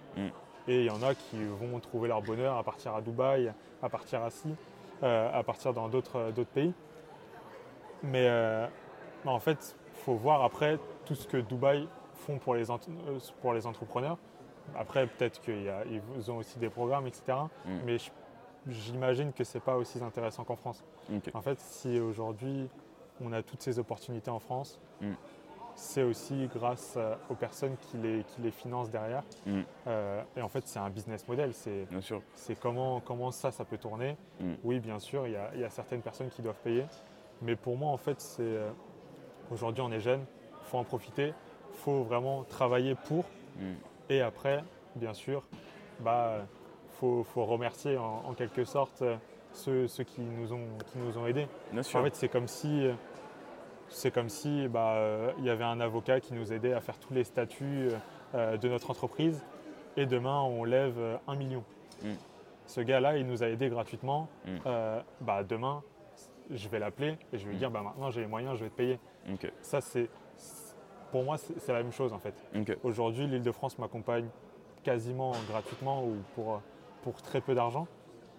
Et il y en a qui vont trouver leur bonheur à partir à Dubaï, à partir à Si, euh, à partir dans d'autres euh, pays. Mais, euh, mais en fait, il faut voir après tout ce que Dubaï font pour les, pour les entrepreneurs. Après, peut-être qu'ils ont aussi des programmes, etc. Mm. Mais j'imagine que ce n'est pas aussi intéressant qu'en France. En fait, si aujourd'hui on a toutes ces opportunités en France, Mm. C'est aussi grâce euh, aux personnes qui les, qui les financent derrière. Mm. Euh, et en fait, c'est un business model. C'est comment, comment ça, ça peut tourner. Mm. Oui, bien sûr, il y, a, il y a certaines personnes qui doivent payer. Mais pour moi, en fait, c'est euh, aujourd'hui, on est jeune, il faut en profiter, il faut vraiment travailler pour. Mm. Et après, bien sûr, bah, faut, faut remercier en, en quelque sorte ceux, ceux qui, nous ont, qui nous ont aidés. En fait, c'est comme si, c'est comme si bah, euh, il y avait un avocat qui nous aidait à faire tous les statuts euh, de notre entreprise et demain on lève euh, un million. Mm. Ce gars-là, il nous a aidés gratuitement. Mm. Euh, bah, demain, je vais l'appeler et je vais lui Mm. dire bah, maintenant j'ai les moyens, je vais te payer. Ça, c'est, pour moi, c'est la même chose en fait. Aujourd'hui, l'Île-de-France m'accompagne quasiment gratuitement ou pour, pour très peu d'argent.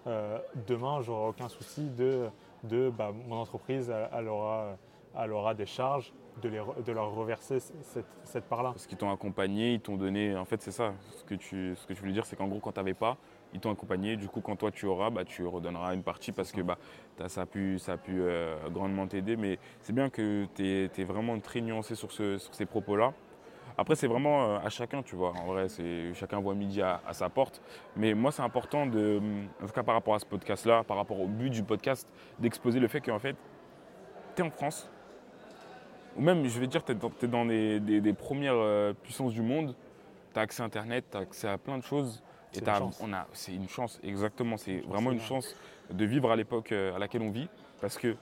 Euh, demain, j'aurai aucun souci de, de bah, mon entreprise, elle, elle aura, elle aura des charges, de, les de leur reverser cette, cette part-là. Parce qu'ils t'ont accompagné, ils t'ont donné. En fait, c'est ça. Ce que tu, ce que je voulais dire, c'est qu'en gros, quand tu n'avais pas, ils t'ont accompagné. Du coup, quand toi tu auras, bah, tu redonneras une partie parce que bah, ça a pu, ça a pu euh, grandement t'aider. Mais c'est bien que tu es, vraiment très nuancé sur, ce- sur ces propos-là. Après, c'est vraiment euh, à chacun, tu vois. En vrai, chacun voit midi à, à sa porte. Mais moi, c'est important, de, en tout cas par rapport à ce podcast-là, par rapport au but du podcast, d'exposer le fait qu'en fait, tu es en France, ou même, je vais dire, tu es dans, des, des- des premières euh, puissances du monde, tu as accès à Internet, tu as accès à plein de choses. C'est Et une on a, c'est une chance, exactement. C'est vraiment une chance de vivre à l'époque euh, à laquelle on vit. Parce que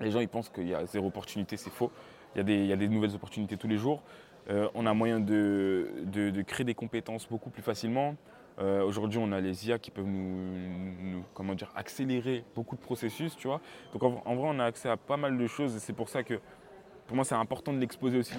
les gens, ils pensent qu'il y a zéro opportunité, c'est faux. Il y, a des, il y a des nouvelles opportunités tous les jours. Euh, on a moyen de, de- de créer des compétences beaucoup plus facilement. Euh, Aujourd'hui, on a les IA qui peuvent nous, nous- comment dire, accélérer beaucoup de processus, tu vois. Donc en, en vrai, on a accès à pas mal de choses et c'est pour ça que pour moi, c'est important de l'exposer aussi.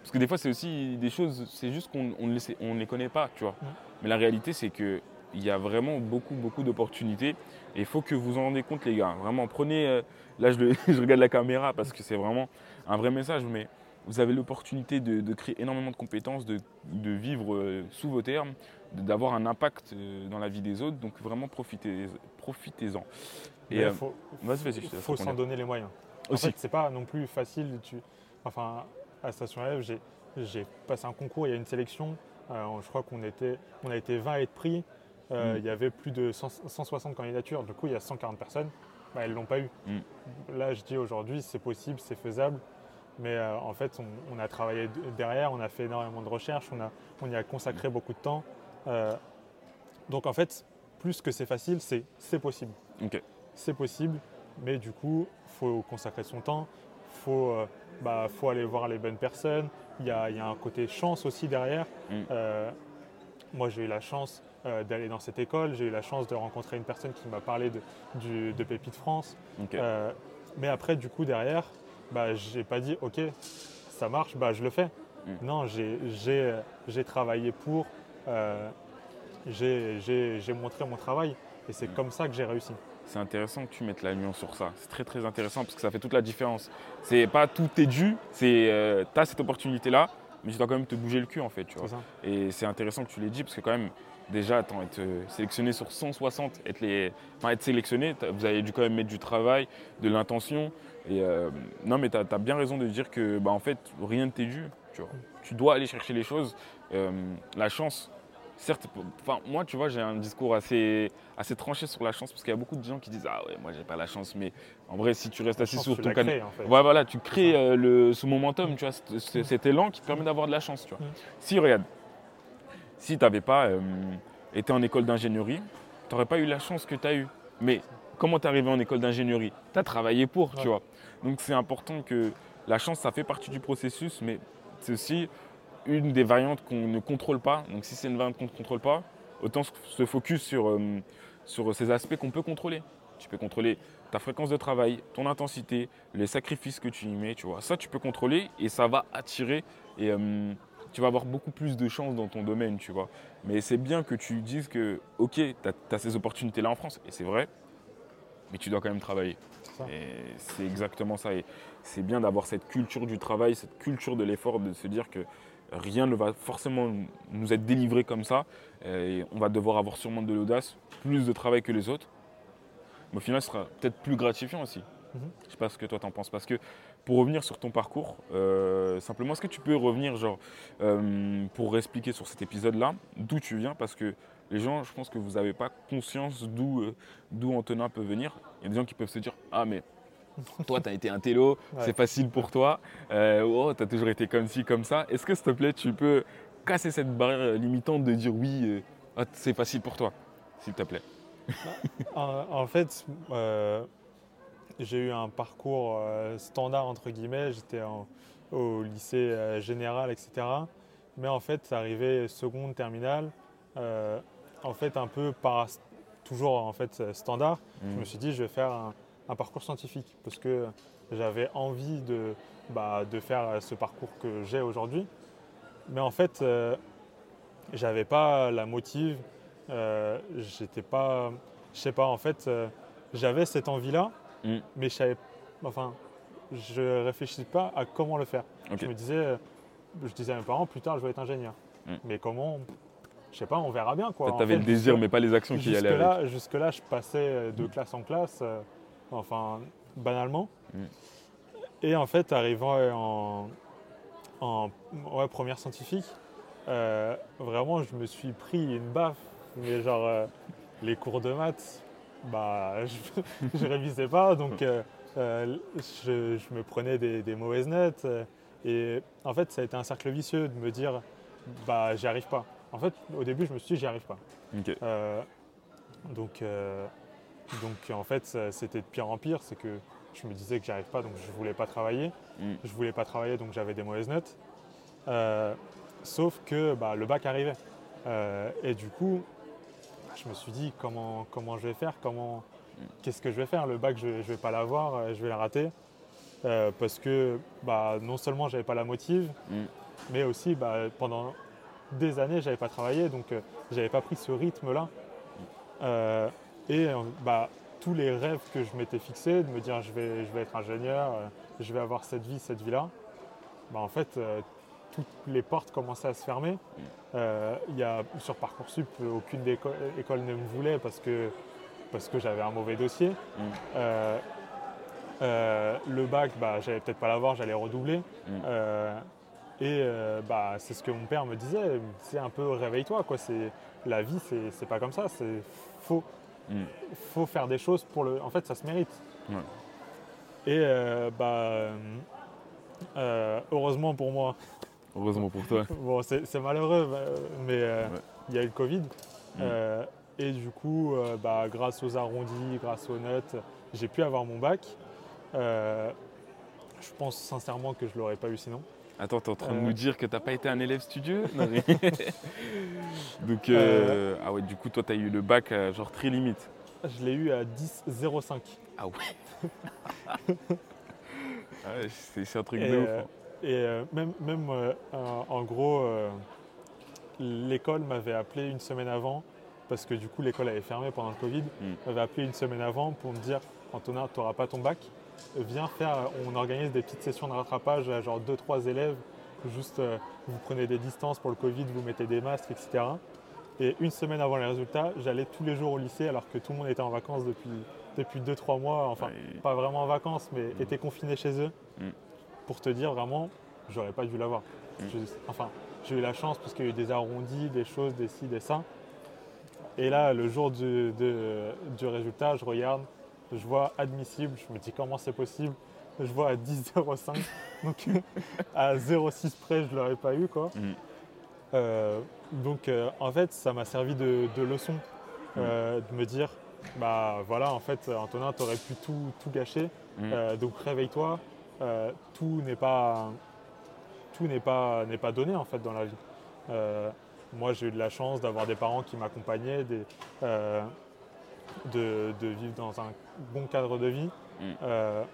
Parce que des fois, c'est aussi des choses, c'est juste qu'on on ne les, on connaît pas, tu vois. Ouais. Mais la réalité, c'est qu'il y a vraiment beaucoup, beaucoup d'opportunités. Et il faut que vous en rendez compte, les gars. Vraiment, prenez. euh, là, je, le- je regarde la caméra parce que c'est vraiment un vrai message. Mais vous avez l'opportunité de, de créer énormément de compétences, de, de vivre euh, sous vos termes, d'avoir un impact euh, dans la vie des autres. Donc, vraiment, profitez- profitez-en. Et, faut, Il faut s'en donner les moyens. En fait, c'est pas non plus facile. Tu... Enfin, à Station F, j'ai, j'ai passé un concours, il y a une sélection. Euh, je crois qu'on était, on a été 20 à être pris. Euh, Mm. Il y avait plus de 100 160 candidatures. Du coup, il y a 140 personnes. Bah, elles ne l'ont pas eu. Mm. Là, je dis aujourd'hui, c'est possible, c'est faisable. Mais euh, en fait, on, on a travaillé derrière, on a fait énormément de recherches, on, a, on y a consacré beaucoup de temps. Euh, donc en fait, plus que c'est facile, c'est, c'est possible c'est possible, mais du coup, il faut consacrer son temps, il faut, euh, bah, faut aller voir les bonnes personnes. Il y a, y a un côté chance aussi derrière. Mm. Euh, moi, j'ai eu la chance euh, d'aller dans cette école, j'ai eu la chance de rencontrer une personne qui m'a parlé de, du- de Pépite France. Mais après, du coup, derrière, bah, j'ai pas dit, OK, ça marche, bah, je le fais. Mm. Non, j'ai- travaillé pour, j'ai montré mon travail, et c'est Mm. comme ça que j'ai réussi. C'est intéressant que tu mettes la nuance sur ça. C'est très très intéressant parce que ça fait toute la différence. C'est pas tout est dû, c'est euh, tu as cette opportunité là, mais tu dois quand même te bouger le cul en fait, tu vois. C'est ça. Et c'est intéressant que tu l'aies dit parce que quand même déjà attends, être euh, sélectionné sur 160, être les enfin, être sélectionné, vous avez dû quand même mettre du travail, de l'intention et euh, non mais tu as, bien raison de dire que bah en fait rien ne t'est dû, tu vois. Tu dois aller chercher les choses. Euh, la chance certes, enfin, moi, tu vois, j'ai un discours assez, assez tranché sur la chance parce qu'il y a beaucoup de gens qui disent Ah ouais, moi, j'ai pas la chance. Mais en vrai, si tu restes assis sur ton canapé. En fait. voilà, tu crées euh, le, ce momentum, tu vois, cet, élan qui te permet d'avoir de la chance, tu vois. Mm. Si, regarde, si tu n'avais pas euh, été en école d'ingénierie, tu n'aurais pas eu la chance que tu as eue. Mais comment tu es arrivé en école d'ingénierie? Tu as travaillé pour, tu vois. Donc, c'est important que la chance, ça fait partie du processus, mais c'est aussi une des variantes qu'on ne contrôle pas. Donc si c'est une variante qu'on ne contrôle pas, autant se focus sur, euh, sur ces aspects qu'on peut contrôler. Tu peux contrôler ta fréquence de travail, ton intensité, les sacrifices que tu y mets, tu vois. Ça, tu peux contrôler et ça va attirer et euh, tu vas avoir beaucoup plus de chances dans ton domaine, tu vois. Mais c'est bien que tu dises que, ok, tu as, ces opportunités-là en France, et c'est vrai, mais tu dois quand même travailler. C'est exactement ça. Et c'est bien d'avoir cette culture du travail, cette culture de l'effort, de se dire que rien ne va forcément nous être délivré comme ça. Et on va devoir avoir sûrement de l'audace, plus de travail que les autres. Mais au final, ce sera peut-être plus gratifiant aussi. Mhm. Je ne sais pas ce que toi t'en penses. Parce que pour revenir sur ton parcours, euh, simplement, est-ce que tu peux revenir, genre, euh, pour expliquer sur cet épisode-là, d'où tu viens? Parce que les gens, je pense que vous n'avez pas conscience d'où euh, d'où Antonin peut venir. Il y a des gens qui peuvent se dire Ah, mais toi, tu as été un télo, c'est facile pour toi. Euh, oh, tu as toujours été comme ci, comme ça. Est-ce que, s'il te plaît, tu peux casser cette barrière limitante de dire oui, euh, ah, c'est facile pour toi, s'il te plaît? En, fait, euh, j'ai eu un parcours standard, entre guillemets. J'étais au lycée général, etc. Mais en fait, arrivé seconde, terminale, en fait, un peu par toujours en fait standard, je me mmh. suis dit, je vais faire un un parcours scientifique parce que j'avais envie de, bah, de faire ce parcours que j'ai aujourd'hui. Mais en fait, euh, j'avais pas la motive, euh, j'étais pas, je sais pas, en fait, euh, j'avais cette envie-là, mm. mais je savais, enfin, je réfléchissais pas à comment le faire. Je me disais, je disais à mes parents, plus tard, je vais être ingénieur. Mm. Mais comment je sais pas, on verra bien. Tu avais le désir, mais pas les actions qui y allaient là, Jusque-là, je passais de classe en classe enfin banalement. Mm. Et en fait, arrivant en, en première scientifique, euh, vraiment, je me suis pris une baffe. Mais genre, euh, les cours de maths, bah, je ne révisais pas, donc euh, je, me prenais des, mauvaises notes. et en fait, ça a été un cercle vicieux de me dire, bah, j'y arrive pas. En fait, au début, je me suis dit, j'y arrive pas. donc, donc en fait, c'était de pire en pire, c'est que je me disais que j'y arrive pas, donc je voulais pas travailler. Mm. Je voulais pas travailler, donc j'avais des mauvaises notes. Euh, sauf que bah, le bac arrivait. Euh, et du coup, je me suis dit comment, comment je vais faire, comment, qu'est-ce que je vais faire? Le bac, je ne vais pas l'avoir, euh, je vais le rater. parce que bah, non seulement j'avais pas la motive, mm. mais aussi bah, pendant des années, j'avais pas travaillé, donc j'avais pas pris ce rythme-là. Et euh, bah, tous les rêves que je m'étais fixés, de me dire je vais, je vais être ingénieur, euh, je vais avoir cette vie, cette vie-là, bah, en fait, euh, toutes les portes commençaient à se fermer. Y a, sur Parcoursup, aucune école ne me voulait parce que, parce que j'avais un mauvais dossier. Mm. le bac, bah, j'allais peut-être pas l'avoir, j'allais redoubler. Mm. et bah, c'est ce que mon père me disait, c'est un peu réveille-toi, quoi. La vie, c'est pas comme ça, c'est faux. Il faut faire des choses pour le. En fait, ça se mérite. Et euh, bah, euh, heureusement pour moi. Heureusement pour toi. bon, c'est malheureux, mais euh, il y a eu le Covid. Mm. et du coup, bah, grâce aux arrondis, grâce aux notes, j'ai pu avoir mon bac. je pense sincèrement que je ne l'aurais pas eu sinon. Attends, tu es en train de nous dire que tu n'as pas été un élève studieux Donc, euh, ah ouais, du coup, toi, tu as eu le bac genre très limite. Je l'ai eu à 10,05. Ah ouais ah C'est un truc de ouf. Euh, hein. Et euh, même, même en gros, l'école m'avait appelé une semaine avant, parce que du coup, l'école avait fermé pendant le Covid. Hmm. m'avait appelé une semaine avant pour me dire Antonin, tu n'auras pas ton bac viens faire, on organise des petites sessions de rattrapage à genre 2-3 élèves, juste vous prenez des distances pour le Covid, vous mettez des masques, etc. Et une semaine avant les résultats, j'allais tous les jours au lycée alors que tout le monde était en vacances depuis, depuis 2-3 mois, enfin pas vraiment en vacances, mais était confiné chez eux. Mm. Pour te dire vraiment, j'aurais pas dû l'avoir. Mm. Enfin, j'ai eu la chance parce qu'il y a eu des arrondis, des choses, des ci, des ça. Et là, le jour du, de- du résultat, je regarde, je vois admissible, je me dis comment c'est possible. Je vois à 10,05. donc à 0,6 près, je ne l'aurais pas eu. Quoi. Mhm. Euh, donc euh, en fait, ça m'a servi de, de leçon euh, de me dire, bah voilà, en fait, Antonin, tu aurais pu tout, tout gâcher. Euh, donc réveille-toi. Tout n'est pas, tout n'est pas, n'est pas donné en fait dans la vie. Moi, j'ai eu de la chance d'avoir des parents qui m'accompagnaient, des, de, de vivre dans un bon cadre de vie. Mm. Euh,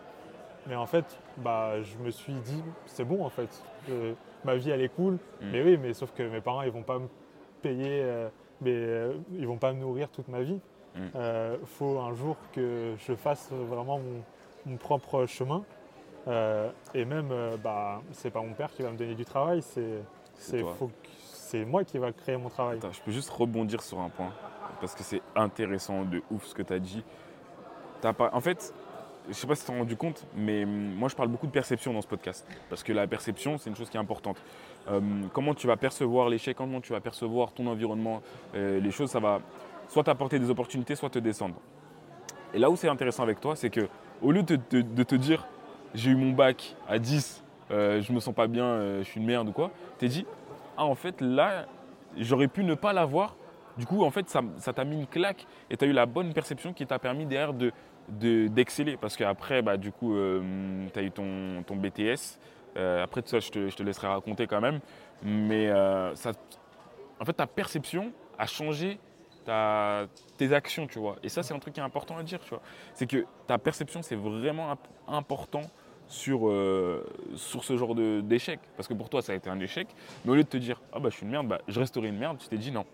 mais en fait, bah, je me suis dit, c'est bon en fait. Euh, ma vie, elle est cool. Mm. Mais oui, mais sauf que mes parents, ils vont pas me payer, euh, mais euh, ils vont pas me nourrir toute ma vie. Mm. Euh, faut un jour que je fasse vraiment mon, mon propre chemin. Et même, bah, c'est pas mon père qui va me donner du travail, c'est c'est moi qui va créer mon travail. Attends, je peux juste rebondir sur un point, parce que c'est intéressant de ouf ce que tu as dit. T'as pas... En fait, je sais pas si tu t'en rendu compte, mais hum, moi je parle beaucoup de perception dans ce podcast, parce que la perception, c'est une chose qui est importante. Euh, comment tu vas percevoir l'échec, comment tu vas percevoir ton environnement, euh, les choses, ça va soit t'apporter des opportunités, soit te descendre. Et là où c'est intéressant avec toi, c'est que au lieu de te dire j'ai eu mon bac à 10, euh, je me sens pas bien, euh, je suis une merde ou quoi, t'es dit ah en fait là j'aurais pu ne pas l'avoir. Du coup en fait ça t'a mis une claque et tu as eu la bonne perception qui t'a permis derrière de de- d'exceller parce qu'après bah, du coup tu as eu ton, BTS. Euh, après tout ça je te, laisserai raconter quand même. Mais euh, en fait ta perception a changé tes actions, tu vois. Et ça, c'est un truc qui est important à dire, tu vois. C'est que ta perception, c'est vraiment imp- important sur, euh, sur ce genre d'échec. Parce que pour toi, ça a été un échec. Mais au lieu de te dire, ah bah je suis une merde, bah, je resterai une merde, tu t'es dit non.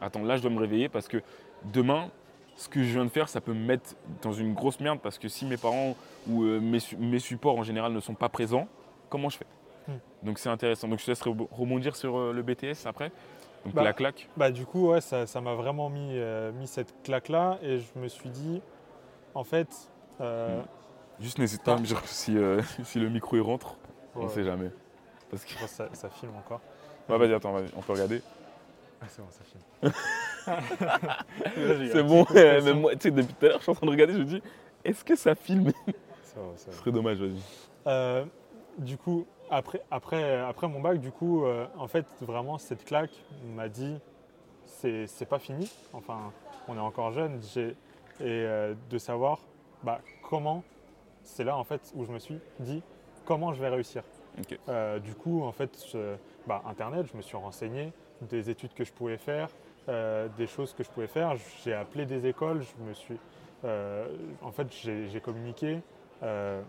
Attends, là, je dois me réveiller parce que demain, ce que je viens de faire, ça peut me mettre dans une grosse merde parce que si mes parents ou euh, mes, su- mes supports en général ne sont pas présents, comment je fais Hmm. Donc c'est intéressant. Donc je te laisse rebo- rebondir sur euh, le BTS après. Donc Bah, la claque. Bah, du coup, ouais, ça m'a vraiment mis, euh, mis cette claque-là et je me suis dit, en fait, euh, Juste n'hésite pas à me dire si, si le micro il rentre, on ouais, sait jamais. Parce que... ça, ça filme encore. Ouais, vas-y, attends, on peut regarder. Ah, c'est bon, ça filme. C'est bon, mais pression. moi, tu sais, depuis tout à l'heure, je suis en train de regarder, je me dis, est-ce que ça filme Ça va, ça Ce serait dommage, vas-y. Euh, du coup, après, après, après mon bac, du coup, euh, en fait, vraiment, cette claque m'a dit, c'est c'est pas fini. Enfin, on est encore jeune. j'ai- Et euh, de savoir bah, comment, c'est là, en fait, où je me suis dit, comment je vais réussir. Ok. Euh, du coup, en fait, je- bah, Internet, je me suis renseigné, des études que je pouvais faire, euh, des choses que je pouvais faire. J'ai appelé des écoles, je me suis, euh, en fait, j'ai communiqué. euh,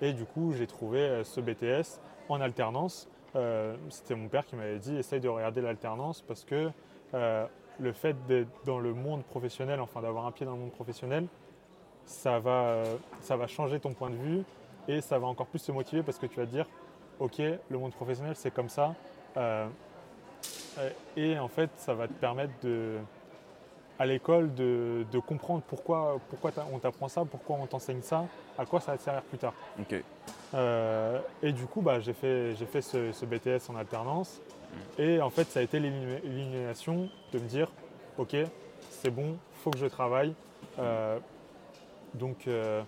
et du coup, j'ai trouvé ce BTS en alternance. C'était mon père qui m'avait dit essaye de regarder l'alternance parce que le fait d'être dans le monde professionnel, enfin d'avoir un pied dans le monde professionnel, ça va, ça va changer ton point de vue et ça va encore plus te motiver parce que tu vas te dire ok, le monde professionnel c'est comme ça. Euh, et en fait, ça va te permettre de, à l'école de, de comprendre pourquoi, pourquoi on t'apprend ça, pourquoi on t'enseigne ça, à quoi ça va te servir plus tard. Euh, et du coup, bah, j'ai fait, j'ai fait ce, ce BTS en alternance. Et en fait, ça a été l'illumination de me dire, ok, c'est bon, faut que je travaille. Euh, donc, euh,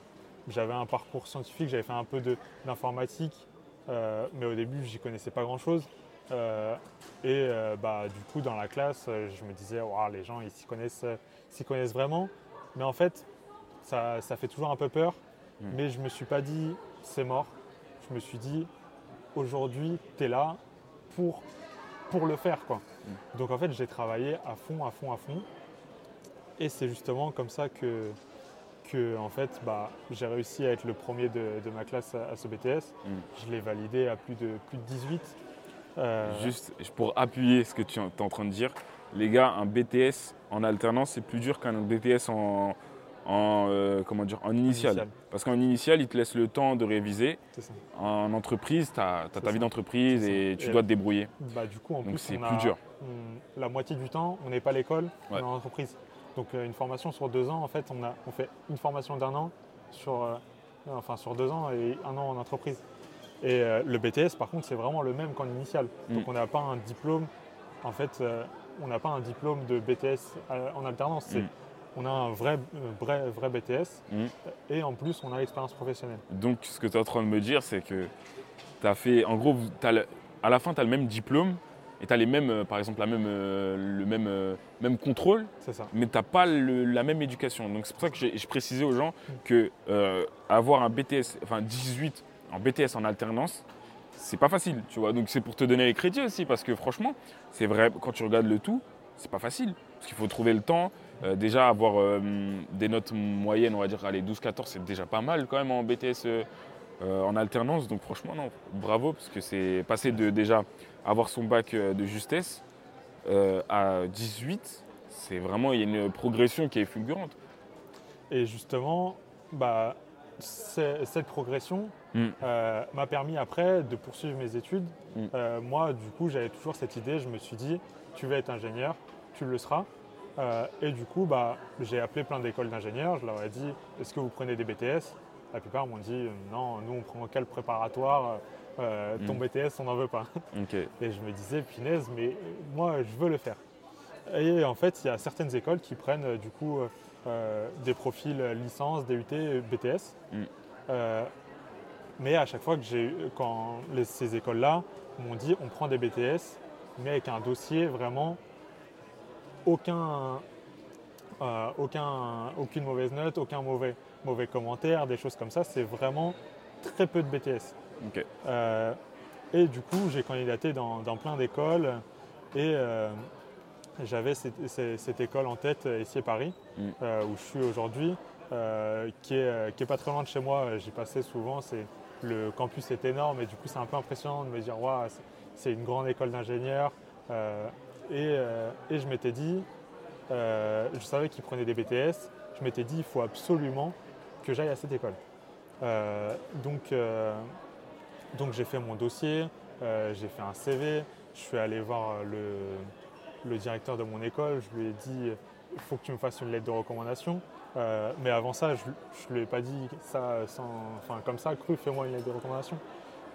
j'avais un parcours scientifique, j'avais fait un peu d'informatique, mais au début, j'y connaissais pas grand-chose. Euh, et euh, bah, du coup, dans la classe, euh, je me disais, les gens, ils s'y connaissent, s'y connaissent vraiment. Mais en fait, ça, ça fait toujours un peu peur. Mm. Mais je me suis pas dit, c'est mort. Je me suis dit, aujourd'hui, tu es là pour, pour le faire. Quoi. Donc en fait, j'ai travaillé à fond, à fond, à fond. Et c'est justement comme ça que, que en fait, bah, j'ai réussi à être le premier de, de ma classe à, à ce BTS. Mm. Je l'ai validé à plus de, plus de 18. Euh, Juste pour appuyer ce que tu es en train de dire, les gars, un BTS en alternance, c'est plus dur qu'un BTS en, en, euh, comment dire, en initial. initial. Parce qu'en initial, il te laisse le temps de réviser. Ça. En entreprise, tu as, ta vie d'entreprise et tu Et- dois te débrouiller. Bah, du coup, en Donc c'est plus dur. la moitié du temps, on n'est pas à l'école, on est en entreprise. Donc euh, une formation sur deux ans, en fait, on, a, on fait une formation d'un an sur, euh, enfin, sur deux ans et un an en entreprise. Et euh, le BTS, par contre, c'est vraiment le même qu'en initial. Mm. Donc on n'a pas un diplôme, en fait, euh, on n'a pas un diplôme de BTS euh, en alternance. Mm. On a un vrai, vrai, vrai BTS Mm. et en plus, on a l'expérience professionnelle. Donc, ce que tu es en train de me dire, c'est que tu as fait. En gros, le- à la fin, tu as le même diplôme et tu as les mêmes, par exemple, la même, le même, même contrôle, C'est ça. mais tu n'as pas le- la même éducation. Donc, c'est pour ça que je précisais aux gens que euh, avoir un BTS, enfin 18 en BTS en alternance, c'est pas facile, tu vois. Donc, c'est pour te donner les crédits aussi, parce que franchement, c'est vrai, quand tu regardes le tout, c'est pas facile. Parce qu'il faut trouver le temps. Euh, déjà, avoir euh, des notes moyennes, on va dire, allez, 12-14, c'est déjà pas mal quand même en BTS euh, en alternance. Donc, franchement, non, bravo, parce que c'est passé de déjà avoir son bac de justesse à 18, c'est vraiment, il y a une progression qui est fulgurante. Et justement, bah, cette progression Mm. euh, m'a permis après de poursuivre mes études. Mm. Euh, moi, du coup, j'avais toujours cette idée, je me suis dit, tu vas être ingénieur, tu le seras. Euh, et du coup, bah, j'ai appelé plein d'écoles d'ingénieurs, je leur ai dit, est-ce que vous prenez des BTS La plupart m'ont dit, non, nous on prend quel préparatoire, Euh, ton Mm. BTS, on n'en veut pas. Et je me disais, punaise, mais moi, je veux le faire. Et en fait, il y a certaines écoles qui prennent du coup euh, des profils licence, DUT, BTS. Mm. Euh, mais à chaque fois que j'ai, quand les- ces écoles-là m'ont dit, on prend des BTS, mais avec un dossier vraiment aucun, euh, aucun, aucune mauvaise note, aucun mauvais, mauvais commentaire, des choses comme ça. C'est vraiment très peu de BTS. Ok. Euh, et du coup, j'ai candidaté dans, dans plein d'écoles et euh, j'avais cette, cette- cette école en tête ici à Paris, Mm. où je suis aujourd'hui, qui, est, qui est pas très loin de chez moi. J'y passais souvent. C'est, le campus est énorme et du coup, c'est un peu impressionnant de me dire Waouh, c'est- une grande école d'ingénieurs. Euh, et, euh, et je m'étais dit, euh, je savais qu'ils prenaient des BTS, je m'étais dit il faut absolument que j'aille à cette école. Donc, donc j'ai fait mon dossier, j'ai fait un CV, je suis allé voir le, le directeur de mon école, je lui ai dit il faut que tu me fasses une lettre de recommandation. Euh, mais avant ça, je ne lui ai pas dit ça sans, enfin, comme ça, cru, fais-moi une lettre de recommandation.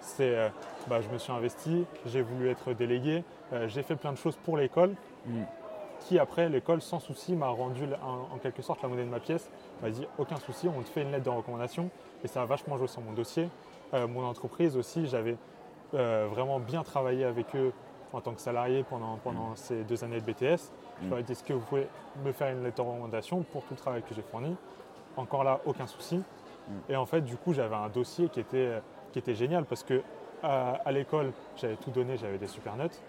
C'est, euh, bah, je me suis investi, j'ai voulu être délégué, euh, j'ai fait plein de choses pour l'école, Mm. qui après l'école sans souci m'a rendu en, en quelque sorte la monnaie de ma pièce, m'a dit aucun souci, on te fait une lettre de recommandation et ça a vachement joué sur mon dossier. Mon entreprise aussi, j'avais vraiment bien travaillé avec eux en tant que salarié pendant, pendant ces deux années de BTS. Je leur ai dit est-ce que vous pouvez me faire une lettre de recommandation pour tout le travail que j'ai fourni? Encore là, aucun souci. Et en fait, du coup, j'avais un dossier qui était, qui était génial parce que à, à l'école, j'avais tout donné, j'avais des super notes.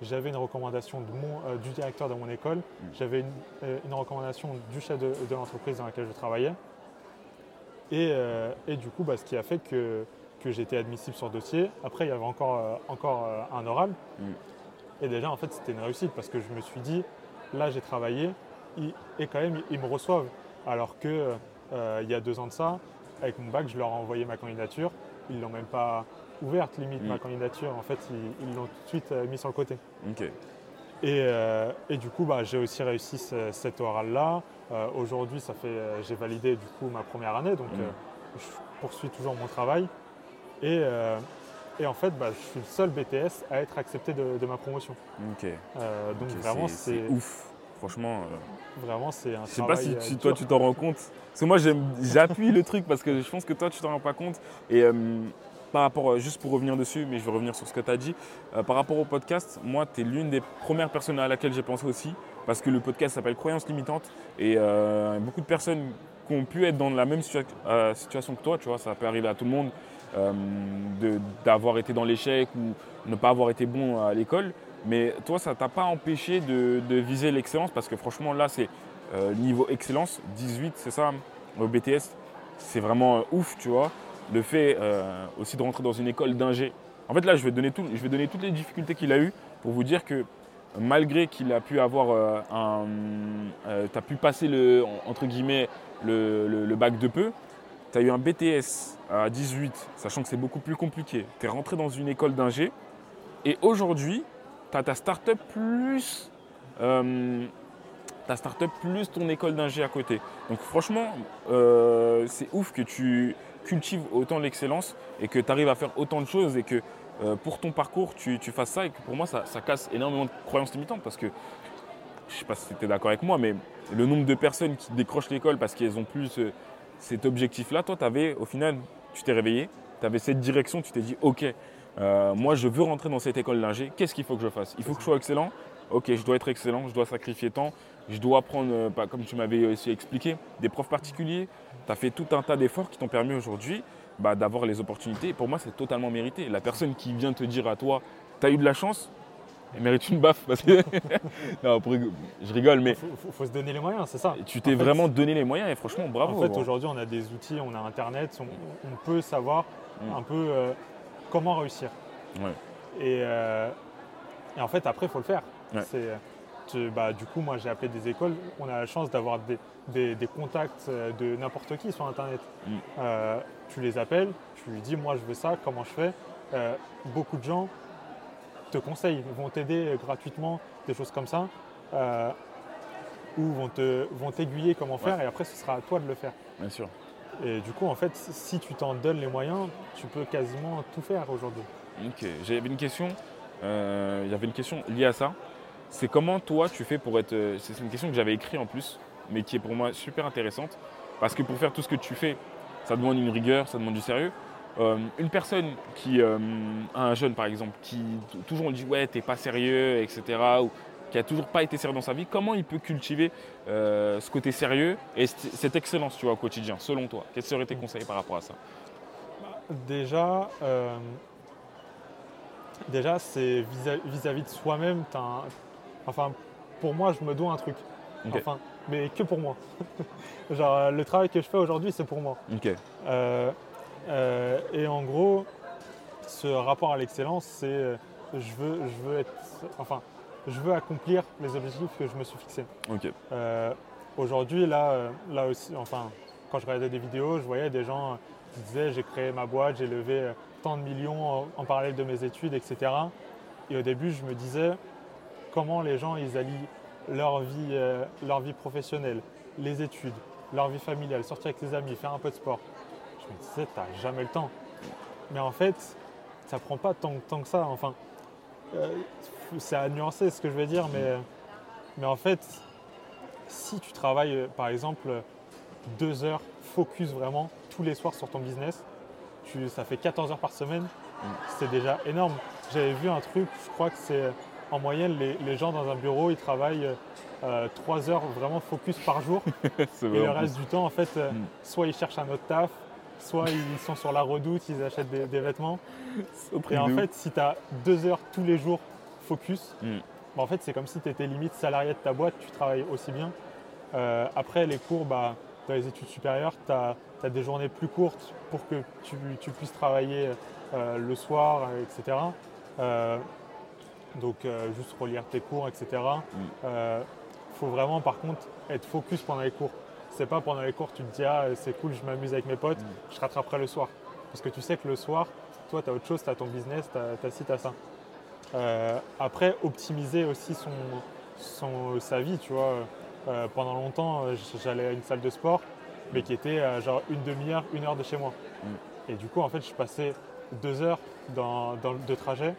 J'avais une recommandation de mon, euh, du directeur de mon école, j'avais une, euh, une recommandation du chef de, de l'entreprise dans laquelle je travaillais. Et, euh, et du coup, bah, ce qui a fait que, que j'étais admissible sur dossier. Après, il y avait encore, euh, encore euh, un oral. Mm. Et déjà, en fait, c'était une réussite parce que je me suis dit, là, j'ai travaillé ils- et quand même, ils me reçoivent. Alors que euh, il y a deux ans de ça, avec mon bac, je leur ai envoyé ma candidature. Ils l'ont même pas ouverte, limite, Mm. ma candidature. En fait, ils l'ont tout de suite euh, mis sur le côté. Ok. Et, euh, et du coup, bah, j'ai aussi réussi ce- cet oral-là. Euh, Aujourd'hui, ça fait, euh, j'ai validé du coup ma première année, donc Mm. je poursuis toujours mon travail. Et, et en fait, bah, je suis le seul BTS à être accepté de, de ma promotion. Ok. Euh, donc vraiment, c'est ouf. Franchement. euh, vraiment c'est un Je sais pas si tu- toi tu t'en rends compte. Parce que moi j'appuie le truc parce que je pense que toi tu t'en rends pas compte. Et euh, par rapport, juste pour revenir dessus, mais je vais revenir sur ce que tu as dit, par rapport au podcast, moi tu es l'une des premières personnes à laquelle j'ai pensé aussi. Parce que le podcast s'appelle Croyances limitantes. Et beaucoup de personnes qui ont pu être dans la même situa- situation que toi, tu vois, ça peut arriver à tout le monde, de- d'avoir été dans l'échec ou ne pas avoir été bon à l'école. Mais toi, ça t'a pas empêché de, viser l'excellence? Parce que franchement, là, c'est euh, niveau excellence, 18, c'est ça, au BTS. C'est vraiment euh, ouf, tu vois. Le fait euh, aussi de rentrer dans une école d'ingé. En fait, là, je vais, donner tout, je vais donner toutes les difficultés qu'il a eues pour vous dire que malgré qu'il a pu avoir euh, un. pu passer, le, entre guillemets, le, le- le bac de peu. Tu eu un BTS à 18, sachant que c'est beaucoup plus compliqué. Tu es rentré dans une école d'ingé. Et aujourd'hui, tu ta start-up plus. euh, ta start-up plus ton école d'ingé à côté. Donc franchement, euh, c'est ouf que tu, cultives autant l'excellence et que tu arrives à faire autant de choses et que euh, pour ton parcours, tu, fasses ça et que pour moi, ça, casse énormément de croyances limitantes parce que, je sais pas si tu es d'accord avec moi, mais le nombre de personnes qui décrochent l'école parce qu'elles ont plus cet objectif-là, toi, avais, au final, tu t'es réveillé, tu avais cette direction, tu t'es dit, OK, euh, moi, je veux rentrer dans cette école d'ingé, qu'est-ce qu'il faut que je fasse? Il faut que je sois excellent? Ok, je dois être excellent, je dois sacrifier temps, je dois prendre, euh, bah, comme tu m'avais aussi expliqué, des profs particuliers. Tu as fait tout un tas d'efforts qui t'ont permis aujourd'hui bah, d'avoir les opportunités. Pour moi, c'est totalement mérité. La personne qui vient te dire à toi, tu eu de la chance, elle mérite une baffe. Parce que non, je rigole, mais. Il faut, se donner les moyens, c'est ça. Tu t'es vraiment donné les moyens et franchement, bravo. En fait, aujourd'hui, on a des outils, on a Internet, on, peut savoir mm. un peu euh, comment réussir. Euh, et, en fait, après, il faut le faire. Bah, du coup, moi, j'ai appelé des écoles. On a la chance d'avoir des, contacts euh, de n'importe qui sur Internet. Mm. Euh, tu les appelles, tu lui dis, moi, je veux ça, comment je fais euh, Beaucoup de gens te conseillent, vont t'aider gratuitement, des choses comme ça, ou vont, te, vont t'aiguiller comment faire, et après, ce sera à toi de le faire. Bien sûr. Et du coup, en fait, si tu t'en donnes les moyens, tu peux quasiment tout faire aujourd'hui. Ok, j'avais une question. Il y avait une question liée à ça c'est comment toi tu fais pour être. Euh, c'est une question que j'avais écrite en plus, mais qui est pour moi super intéressante. Parce que pour faire tout ce que tu fais, ça demande une rigueur, ça demande du sérieux. Euh, une personne qui, euh, un jeune par exemple, qui toujours on dit ouais t'es pas sérieux, etc. ou qui a toujours pas été sérieux dans sa vie, comment il peut cultiver ce côté sérieux et cette excellence tu vois au quotidien, selon toi? Quels seraient tes conseils par rapport à ça? Déjà, déjà c'est vis-à-vis de soi-même, Enfin, pour moi, je me dois un truc. Enfin, mais que pour moi. Genre, euh, le travail que je fais aujourd'hui, c'est pour moi. Euh, euh, et en gros, ce rapport à l'excellence, c'est je veux, je veux être, enfin, je veux accomplir les objectifs que je me suis fixés. aujourd'hui, là, là aussi, enfin, quand je regardais des vidéos, je voyais des gens qui disaient j'ai créé ma boîte, j'ai levé tant de millions en parallèle de mes études, etc. Et au début, je me disais, comment les gens ils allient leur vie, euh, leur vie professionnelle, les études, leur vie familiale, sortir avec ses amis, faire un peu de sport. Je me disais, t'as jamais le temps. Mais en fait, ça prend pas tant, tant que ça. Enfin, euh, c'est à nuancer ce que je vais dire, mais, mais en fait, si tu travailles euh, par exemple deux heures focus vraiment tous les soirs sur ton business, ça fait 14 heures par semaine, mm. c'est déjà énorme. J'avais vu un truc, je crois que c'est en moyenne, les, gens dans un bureau, ils travaillent euh, trois heures vraiment focus par jour. et le reste du temps, en fait, euh, mm. soit ils cherchent un autre taf, soit ils sont sur la redoute, ils achètent des, vêtements. Et en fait, si tu as deux heures tous les jours focus, mm. bah, en fait, c'est comme si tu étais limite salarié de ta boîte, tu travailles aussi bien. Euh, après, les cours, bah, dans les études supérieures, tu as, des journées plus courtes pour que tu, puisses travailler le soir, etc donc euh, juste relire tes cours, etc. Il mm. euh, faut vraiment par contre être focus pendant les cours. C'est pas pendant les cours tu te dis ah c'est cool, je m'amuse avec mes potes, mm. je rattraperai le soir. Parce que tu sais que le soir, toi tu as autre chose, tu as ton business, tu as, ci, tu as ça. Euh, après, optimiser aussi son, sa vie, tu vois. pendant longtemps, j'allais à une salle de sport, mais qui était genre une demi-heure, une heure de chez moi. Mm. Et du coup, en fait, je passais deux heures dans, de trajet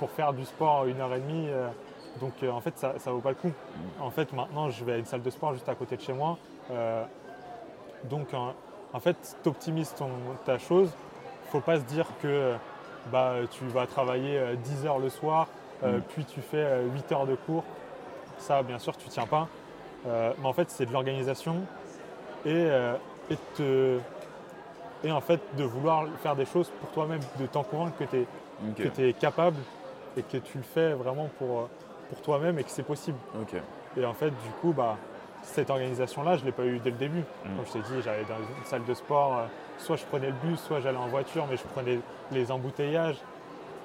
pour faire du sport une heure et demie. Euh, donc euh, en fait, ça ne vaut pas le coup. En fait, maintenant, je vais à une salle de sport juste à côté de chez moi. Euh, donc en fait, tu optimises ta chose. Il ne faut pas se dire que bah, tu vas travailler 10 heures le soir, mm. puis tu fais 8 heures de cours. Ça, bien sûr, tu ne tiens pas. mais en fait, c'est de l'organisation et, et, et en fait de vouloir faire des choses pour toi-même, de t'en convaincre que tu es, es, capable et que tu le fais vraiment pour, euh, pour toi-même et que c'est possible. Et en fait, du coup, bah, cette organisation-là, je ne l'ai pas eu dès le début. Mm. Comme je t'ai dit, j'allais dans une salle de sport, euh, soit je prenais le bus, soit j'allais en voiture, mais je prenais les embouteillages.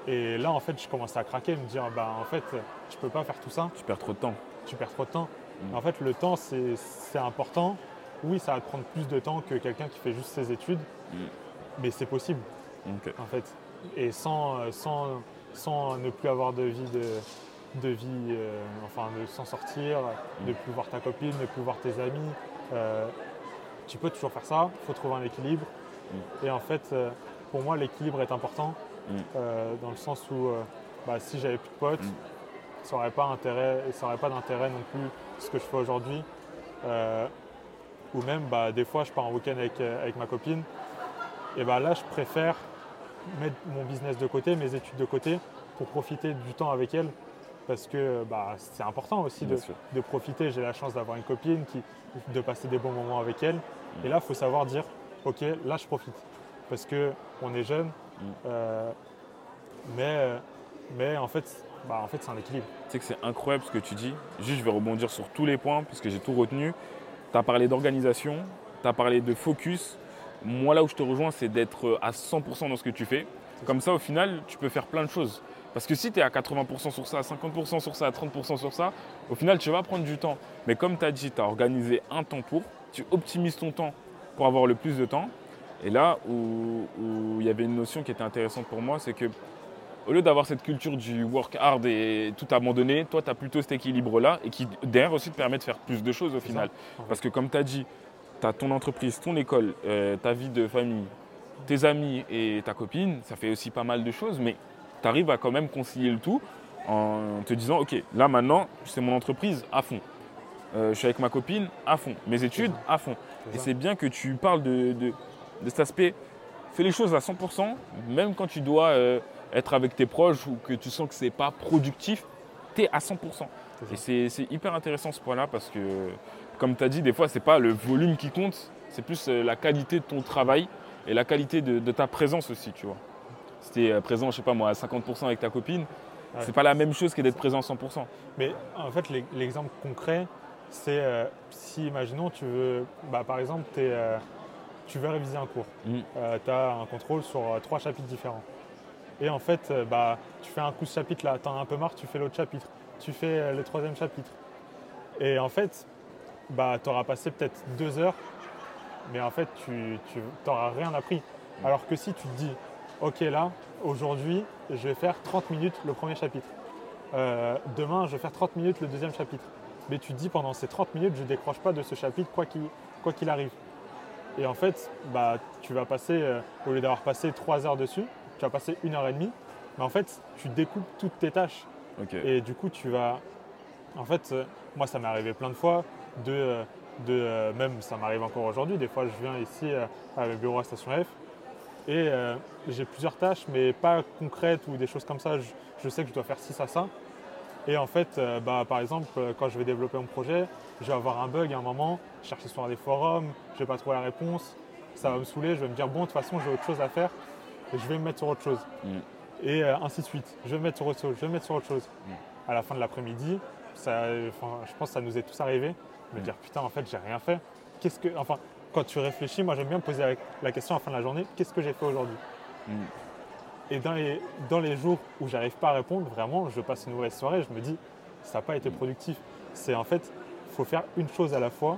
Et là, en fait, je commençais à craquer, me dire, bah, en fait, je ne peux pas faire tout ça. Tu perds trop de temps. Tu perds trop de temps. Mm. En fait, le temps, c'est important. Oui, ça va te prendre plus de temps que quelqu'un qui fait juste ses études, mm. mais c'est possible, en fait. Et sans, euh, sans sans ne plus avoir de vie de, vie, euh, enfin de s'en sortir, ne plus voir ta copine, ne plus voir tes amis. Euh, tu peux toujours faire ça, il faut trouver un équilibre. Et en fait, euh, pour moi, l'équilibre est important Mm. dans le sens où bah, si j'avais plus de potes, Mm. ça n'aurait pas, intérêt- ça aurait pas d'intérêt non plus ce que je fais aujourd'hui. Ou même, bah, des fois, je pars en week-end avec, avec ma copine. Et bah, là, je préfère mettre mon business de côté, mes études de côté, pour profiter du temps avec elle. Parce que bah, c'est important aussi de, profiter. J'ai la chance d'avoir une copine, qui, de passer des bons moments avec elle. Et là, il faut savoir dire, OK, là, je profite. Parce qu'on est jeune, euh, mais, euh, mais en fait, bah, en fait c'est un équilibre. Tu sais que c'est incroyable ce que tu dis. Juste, je vais rebondir sur tous les points parce que j'ai tout retenu. Tu as parlé d'organisation, tu as parlé de focus. Moi, là où je te rejoins, c'est d'être à 100% dans ce que tu fais. Comme ça, au final, tu peux faire plein de choses. Parce que si tu es à 80% sur ça, à 50% sur ça, à 30% sur ça, au final, tu vas prendre du temps. Mais comme tu as dit, tu as organisé un temps pour, tu optimises ton temps pour avoir le plus de temps. Et là où où il y avait une notion qui était intéressante pour moi, c'est que au lieu d'avoir cette culture du work hard et tout abandonner, toi, tu as plutôt cet équilibre-là et qui, derrière aussi, te permet de faire plus de choses au final. ça. Parce que, comme tu as dit, tu as ton entreprise, ton école, euh, ta vie de famille, tes amis et ta copine, ça fait aussi pas mal de choses, mais tu arrives à quand même concilier le tout en te disant Ok, là maintenant, c'est mon entreprise à fond. Euh, je suis avec ma copine à fond. Mes études à fond. Et c'est bien que tu parles de, de- de cet aspect. Fais les choses à 100%, même quand tu dois euh, être avec tes proches ou que tu sens que c'est pas productif, tu es à 100%. C'est ça. Et c'est- c'est hyper intéressant ce point-là parce que, comme tu as dit, des fois, c'est pas le volume qui compte, c'est plus euh, la qualité de ton travail et la qualité de, de ta présence aussi, tu vois. Si tu es présent, je sais pas moi, à 50% avec ta copine, Ouais. c'est pas la même chose que d'être présent à 100%. Mais en fait, l'e- l'exemple concret, c'est euh, si, imaginons, tu veux, bah, par exemple, euh, tu veux réviser un cours. Mm. tu as un contrôle sur euh, trois chapitres différents. Et en fait, euh, bah, tu fais un coup de chapitre là, t'en as un peu marre, tu fais l'autre chapitre. Tu fais euh, le troisième chapitre. Et en fait, bah, tu auras passé peut-être deux heures, mais en fait, tu n'auras rien appris. Alors que si tu te dis, ok là, aujourd'hui, je vais faire 30 minutes le premier chapitre. Euh, demain, je vais faire 30 minutes le deuxième chapitre. Mais tu dis, pendant ces 30 minutes, je ne décroche pas de ce chapitre, quoi qu'il quoi qu'il arrive. Et en fait, bah, tu vas passer, euh, au lieu d'avoir passé 3 heures dessus, tu vas passer une heure et demie. Mais en fait, tu découpes toutes tes tâches. Et du coup, tu vas. En fait, euh, moi, ça m'est arrivé plein de fois. De, de, même, ça m'arrive encore aujourd'hui. Des fois, je viens ici à le bureau à Station F. Et j'ai plusieurs tâches, mais pas concrètes ou des choses comme ça. Je, je sais que je dois faire ci, ça, ça. Et en fait, euh, bah, par exemple, euh, quand je vais développer mon projet, je vais avoir un bug à un moment, chercher sur des forums, je vais pas trouver la réponse, ça va me saouler, je vais me dire bon, de toute façon, j'ai autre chose à faire, et je vais me mettre sur autre chose. Mm. Et euh, ainsi de suite. Je vais me mettre sur autre chose, je vais me mettre sur autre chose. Mm. À la fin de l'après-midi, je pense que ça nous est tous arrivé, me Mm. dire putain, en fait, j'ai rien fait. Qu'est-ce que, enfin, quand tu réfléchis, moi j'aime bien me poser la, la question à la fin de la journée, qu'est-ce que j'ai fait aujourd'hui? Et dans les, dans les jours où j'arrive pas à répondre, vraiment, je passe une mauvaise soirée, je me dis, ça n'a pas été productif. C'est en fait, il faut faire une chose à la fois,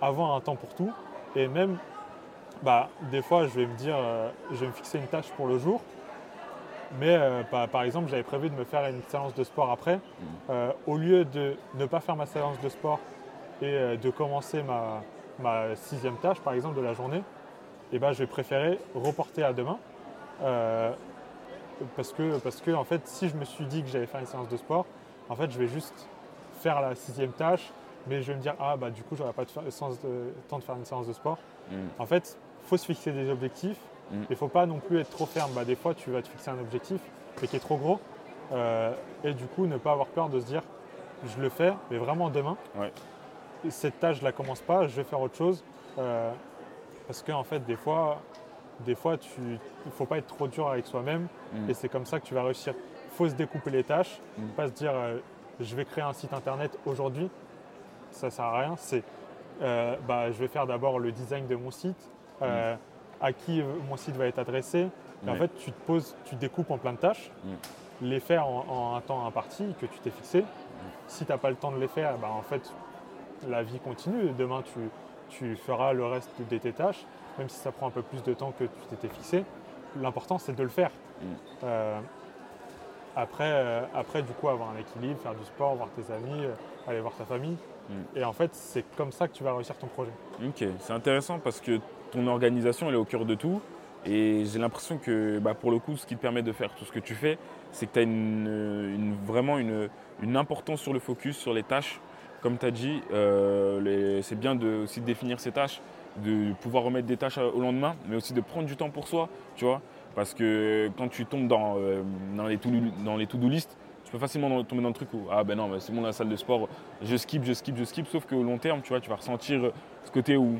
avoir un temps pour tout, et même, bah, des fois, je vais me dire, euh, je vais me fixer une tâche pour le jour, mais euh, par, par exemple, j'avais prévu de me faire une séance de sport après. Euh, au lieu de ne pas faire ma séance de sport et de commencer ma, ma sixième tâche, par exemple, de la journée, eh ben, je vais préférer reporter à demain. Euh, parce que, parce que en fait, si je me suis dit que j'allais faire une séance de sport, en fait, je vais juste faire la sixième tâche, mais je vais me dire, ah bah du coup, j'aurai pas de fa- sens de- temps de faire une séance de sport. Mm. En fait, il faut se fixer des objectifs. Mm. Il ne faut pas non plus être trop ferme. Bah, des fois, tu vas te fixer un objectif, mais qui est trop gros. Euh, et du coup, ne pas avoir peur de se dire, je le fais, mais vraiment demain. Ouais. Cette tâche, je la commence pas, je vais faire autre chose. Euh, parce qu'en fait, des fois, des fois, tu, il faut pas être trop dur avec soi-même. Mm. Et c'est comme ça que tu vas réussir. Il faut se découper les tâches, Mm. pas se dire, euh, je vais créer un site internet aujourd'hui. Ça sert à rien. C'est, euh, bah, je vais faire d'abord le design de mon site, euh, à qui mon site va être adressé. Et en fait, tu te poses, tu découpes en plein de tâches, Mm. les faire en, en un temps imparti que tu t'es fixé. Si tu n'as pas le temps de les faire, bah, en fait, la vie continue. Demain, tu, tu feras le reste de tes tâches, même si ça prend un peu plus de temps que tu t'étais fixé. L'important, c'est de le faire. Mm. Euh, après, euh, après, du coup, avoir un équilibre, faire du sport, voir tes amis, euh, aller voir ta famille. Mm. Et en fait, c'est comme ça que tu vas réussir ton projet. Ok, c'est intéressant parce que ton organisation elle est au cœur de tout. Et j'ai l'impression que bah, pour le coup, ce qui te permet de faire tout ce que tu fais, c'est que tu as une, vraiment une, importance sur le focus, sur les tâches. Comme tu as dit, euh, c'est bien de, aussi de définir ces tâches, de pouvoir remettre des tâches au lendemain, mais aussi de prendre du temps pour soi, tu vois. Parce que quand tu tombes dans, euh, dans les to-do list, tu peux facilement tomber dans le truc où ah ben non, bah, c'est bon la salle de sport, je skip, je skip, je skip, sauf qu'au long terme, tu vois, tu vas ressentir ce côté où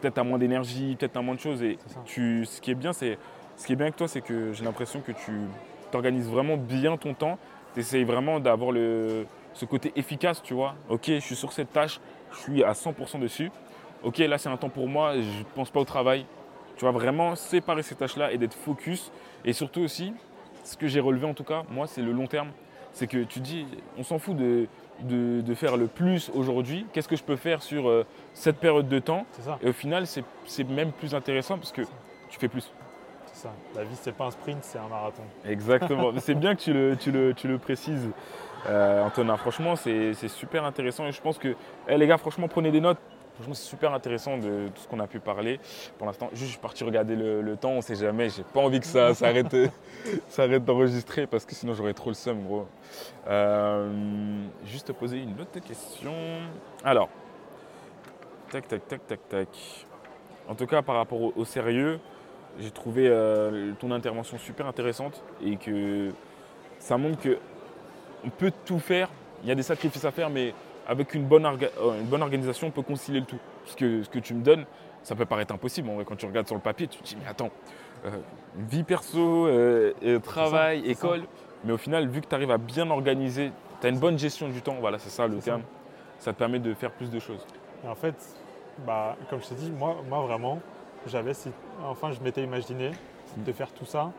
peut-être tu as moins d'énergie, peut-être tu as moins de choses. Et tu, ce qui est bien, c'est ce qui est bien avec toi, c'est que j'ai l'impression que tu organises vraiment bien ton temps. Tu essayes vraiment d'avoir ce côté efficace, tu vois. Ok, je suis sur cette tâche, je suis à 100% dessus. Ok, là c'est un temps pour moi, je ne pense pas au travail. Tu vas vraiment séparer ces tâches-là et d'être focus. Et surtout aussi, ce que j'ai relevé en tout cas, moi, c'est le long terme. C'est que tu dis, on s'en fout de, de, faire le plus aujourd'hui. Qu'est-ce que je peux faire sur euh, cette période de temps Et au final, c'est même plus intéressant parce que tu fais plus. C'est ça. La vie, c'est pas un sprint, c'est un marathon. Exactement. c'est bien que tu le, tu le, tu le précises, euh, Antonin. Franchement, c'est super intéressant et je pense que, eh, les gars, franchement, prenez des notes. Franchement, c'est super intéressant de tout ce qu'on a pu parler. Pour l'instant, juste, je suis parti regarder le, temps, on sait jamais. J'ai pas envie que ça s'arrête d'enregistrer parce que sinon j'aurais trop le seum, gros. Euh, juste te poser une autre question. Alors, tac, tac, tac, tac, tac. En tout cas, par rapport au, sérieux, j'ai trouvé euh, ton intervention super intéressante et que ça montre que on peut tout faire. Il y a des sacrifices à faire, mais avec une bonne, euh, une bonne organisation, on peut concilier le tout. Parce que ce que tu me donnes, ça peut paraître impossible. quand tu regardes sur le papier, tu te dis, mais attends, euh, vie perso, euh, travail, école. Mais au final, vu que tu arrives à bien organiser, tu as une bonne gestion du temps, voilà, c'est ça le terme, ça. te permet de faire plus de choses. en fait, bah, comme je t'ai dit, moi, moi vraiment, j'avais, enfin, je m'étais imaginé de faire tout ça.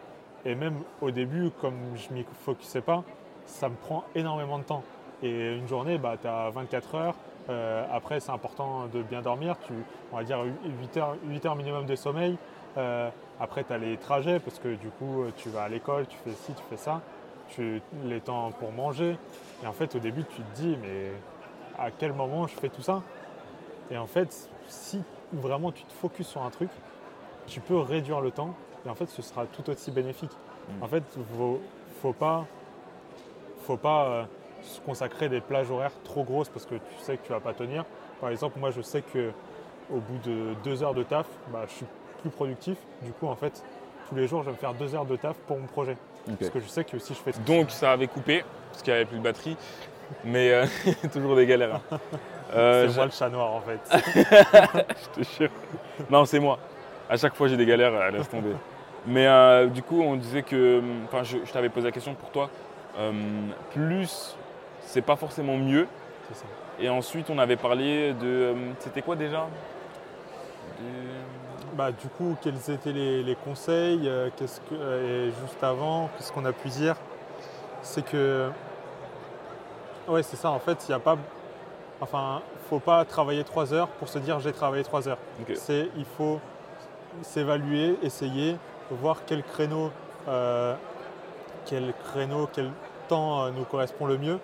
Et même au début, comme je m'y focusais pas, ça me prend énormément de temps. Et une journée, bah, tu as 24 heures. Euh, après, c'est important de bien dormir. Tu, on va dire 8 heures, 8 heures minimum de sommeil. Euh, après, tu as les trajets parce que du coup, tu vas à l'école, tu fais ci, tu fais ça. Tu, les temps pour manger. Et en fait, au début, tu te dis, mais à quel moment je fais tout ça? Et en fait, si vraiment tu te focuses sur un truc, tu peux réduire le temps et en fait, ce sera tout aussi bénéfique. Mm. En fait, il ne faut pas, faut pas euh, se consacrer des plages horaires trop grosses parce que tu sais que tu vas pas tenir. Par exemple, moi je sais que au bout de deux heures de taf, bah, je suis plus productif. Du coup, en fait, tous les jours, je vais me faire deux heures de taf pour mon projet. Parce que je sais que si je fais Donc ça avait coupé parce qu'il n'y avait plus de batterie. Mais euh, toujours des galères. Hein. Euh, c'est moi le chat noir en fait. je te jure. Non, c'est moi. À chaque fois j'ai des galères, euh, laisse tomber. Mais du coup, on disait que. Enfin, je, je t'avais posé la question pour toi. plus c'est pas forcément mieux. Ça. Et ensuite, on avait parlé de. Euh, c'était quoi déjà? Bah, Du coup, quels étaient les, conseils euh, qu'est-ce que, euh, Et juste avant, qu'est-ce qu'on a pu dire? C'est que. Ouais, c'est ça. En fait, il n'y a pas. Enfin, faut pas travailler trois heures pour se dire j'ai travaillé trois heures. C'est, il faut s'évaluer, essayer, voir quel créneau, quel créneau, quel temps nous correspond le mieux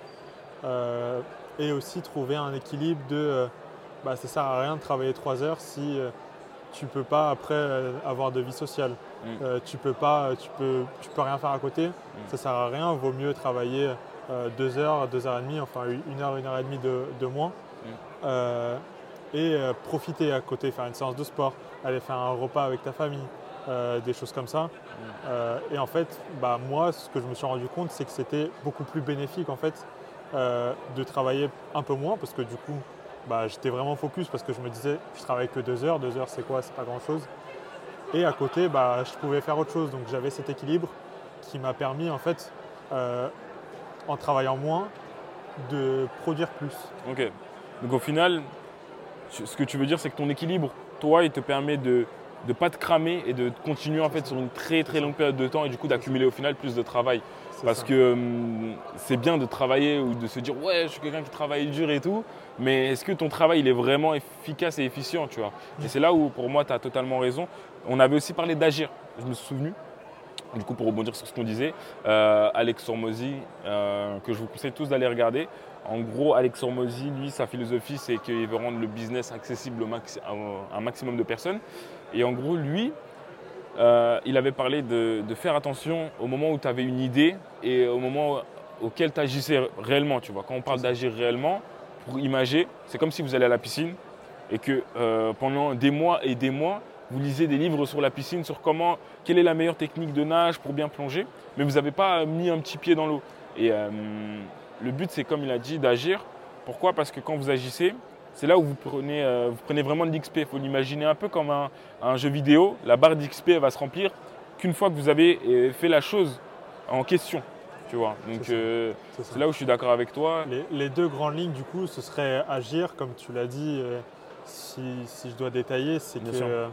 euh, et aussi trouver un équilibre de euh, bah, ça sert à rien de travailler trois heures si euh, tu peux pas après avoir de vie sociale. Mm. tu peux pas, tu peux, tu peux rien faire à côté. Mm. Ça sert à rien. Vaut mieux travailler deux heures, deux heures et demie, enfin une heure, une heure et demie de, moins. Mm. et profiter à côté, faire une séance de sport, aller faire un repas avec ta famille, des choses comme ça. et en fait, bah, moi, ce que je me suis rendu compte, c'est que c'était beaucoup plus bénéfique en fait euh, de travailler un peu moins parce que du coup, bah, j'étais vraiment focus parce que je me disais, je travaille que deux heures, deux heures c'est quoi, c'est pas grand chose. Et à côté, bah, je pouvais faire autre chose. Donc j'avais cet équilibre qui m'a permis en fait, euh, en travaillant moins, de produire plus. Ok. Donc au final, ce que tu veux dire, c'est que ton équilibre, toi, il te permet de ne pas te cramer et de continuer en fait sur une très très longue période de temps et du coup d'accumuler au final plus de travail. Parce que hum, c'est bien de travailler ou de se dire ouais, je suis quelqu'un qui travaille dur et tout, mais est-ce que ton travail il est vraiment efficace et efficient, tu vois? Et c'est là où pour moi tu as totalement raison. On avait aussi parlé d'agir, je me suis souvenu. Du coup, pour rebondir sur ce qu'on disait, euh, Alex Hormozy, euh, que je vous conseille tous d'aller regarder. En gros, Alex Hormozy, lui, sa philosophie, c'est qu'il veut rendre le business accessible à un maximum de personnes. Et en gros, lui, euh, il avait parlé de, faire attention au moment où tu avais une idée et au moment auquel tu agissais réellement. Tu vois. Quand on parle d'agir réellement, pour imager, c'est comme si vous allez à la piscine et que euh, pendant des mois et des mois, vous lisez des livres sur la piscine, sur comment, quelle est la meilleure technique de nage pour bien plonger, mais vous n'avez pas mis un petit pied dans l'eau. Et euh, le but, c'est comme il a dit, d'agir. Pourquoi? Parce que quand vous agissez, c'est là où vous prenez, euh, vous prenez vraiment de l'XP. Il faut l'imaginer un peu comme un, un jeu vidéo. La barre d'XP va se remplir qu'une fois que vous avez euh, fait la chose en question. Tu vois. Donc C'est euh, là où je suis d'accord avec toi. Les, les deux grandes lignes, du coup, ce serait agir, comme tu l'as dit, euh, si, si je dois détailler, c'est Bien que euh,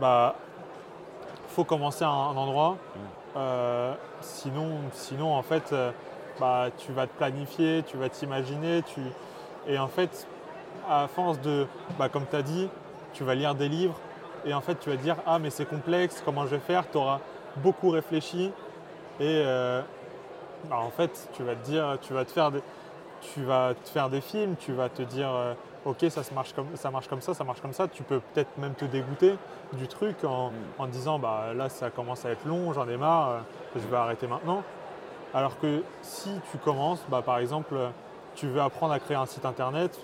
bah, faut commencer à un endroit. Mm. Sinon, sinon, en fait, bah, tu vas te planifier, tu vas t'imaginer, tu... et en fait, à force de, bah, comme tu as dit, tu vas lire des livres, et en fait, tu vas te dire, ah, mais c'est complexe, comment je vais faire? Tu auras beaucoup réfléchi, et euh, bah, en fait, tu vas te dire, tu vas te faire des, tu vas te faire des films, tu vas te dire, euh, ok, ça, se marche comme, ça marche comme ça, ça marche comme ça. Tu peux peut-être même te dégoûter du truc en, Mm. en disant, bah là, ça commence à être long, j'en ai marre, euh, je vais arrêter maintenant. Alors que si tu commences, bah, par exemple, tu veux apprendre à créer un site internet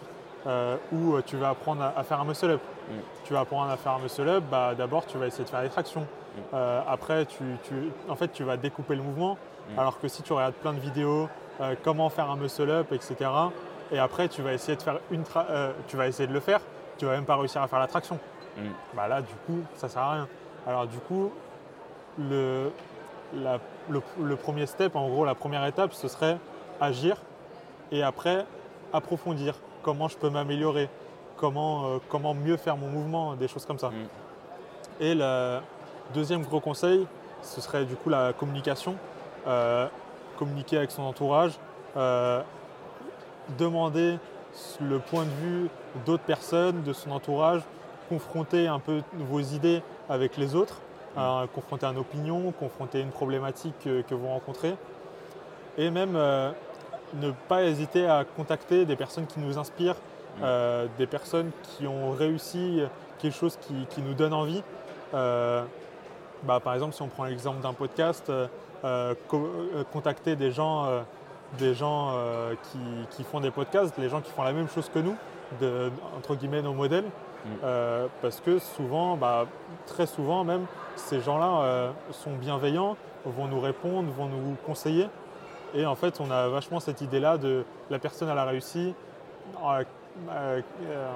euh, ou euh, tu veux apprendre à, à faire un muscle up. Mm. Tu vas apprendre à faire un muscle up, bah, d'abord tu vas essayer de faire des tractions. Euh, après, tu, tu- en fait, tu vas découper le mouvement. Mm. Alors que si tu regardes plein de vidéos, euh, comment faire un muscle up, etc. Et après, tu vas essayer de faire une, tra- tu vas essayer de le faire. Tu vas même pas réussir à faire la traction. Mm. Bah là, du coup, ça sert à rien. Alors du coup, le, la- le, le premier step, en gros, la première étape, ce serait agir et après approfondir. Comment je peux m'améliorer comment, euh, comment mieux faire mon mouvement, des choses comme ça. Mm. Et le deuxième gros conseil, ce serait du coup la communication. Euh, communiquer avec son entourage, euh, demander le point de vue d'autres personnes, de son entourage, confronter un peu vos idées avec les autres, euh, confronter une opinion, confronter une problématique que, que vous rencontrez. Et même ne pas hésiter à contacter des personnes qui nous inspirent, euh, des personnes qui ont réussi quelque chose qui, qui nous donne envie. Euh, bah, par exemple, si on prend l'exemple d'un podcast, euh, co- contacter des gens, des gens qui, qui font des podcasts, les gens qui font la même chose que nous, de- entre guillemets nos modèles, Mm. Parce que souvent, bah, très souvent même, ces gens-là sont bienveillants, vont nous répondre, vont nous conseiller. Et en fait, on a vachement cette idée-là de la personne elle a réussi. Euh, euh,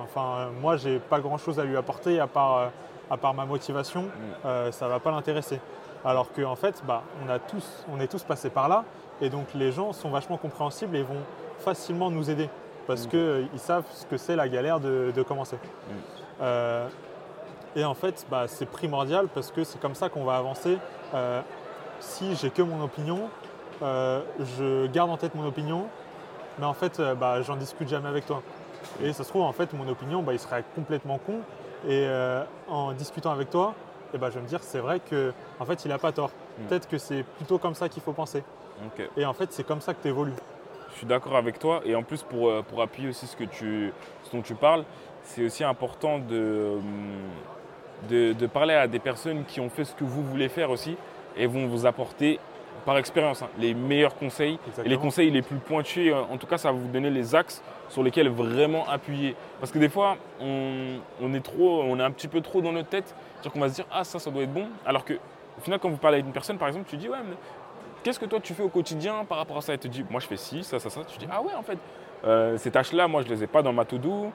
enfin, moi, j'ai pas grand-chose à lui apporter à part, euh, à part ma motivation. Euh, ça va pas l'intéresser. Alors qu'en fait, bah, on, a tous, on est tous passés par là. Et donc, les gens sont vachement compréhensibles et vont facilement nous aider. Parce Ok. qu'ils savent ce que c'est la galère de, de commencer. Euh, et en fait, bah, c'est primordial parce que c'est comme ça qu'on va avancer. Euh, si j'ai que mon opinion, euh, je garde en tête mon opinion, mais en fait, euh, bah, j'en discute jamais avec toi. Et ça se trouve, en fait, mon opinion, bah, il serait complètement con. Et euh, en discutant avec toi, eh ben, je vais me dire, c'est vrai que en fait, il n'a pas tort. Mm. Peut-être que c'est plutôt comme ça qu'il faut penser. Et en fait, c'est comme ça que tu évolues. Je suis d'accord avec toi. Et en plus, pour, pour appuyer aussi ce, que tu, ce dont tu parles, c'est aussi important de, hum, de, de parler à des personnes qui ont fait ce que vous voulez faire aussi et vont vous apporter, par expérience, hein, les meilleurs conseils et les conseils les plus pointus. euh, En tout cas, ça va vous donner les axes sur lesquels vraiment appuyer. Parce que des fois, on, on est trop, on est un petit peu trop dans notre tête. C'est-à-dire qu'on va se dire, ah, ça, ça doit être bon. Alors que, au final, quand vous parlez avec une personne, par exemple, tu dis, ouais, mais qu'est-ce que toi tu fais au quotidien par rapport à ça? Elle te dit, moi je fais ci, ça, ça, ça. Tu dis, ah ouais, en fait, euh, ces tâches-là, moi je les ai pas dans ma to-do.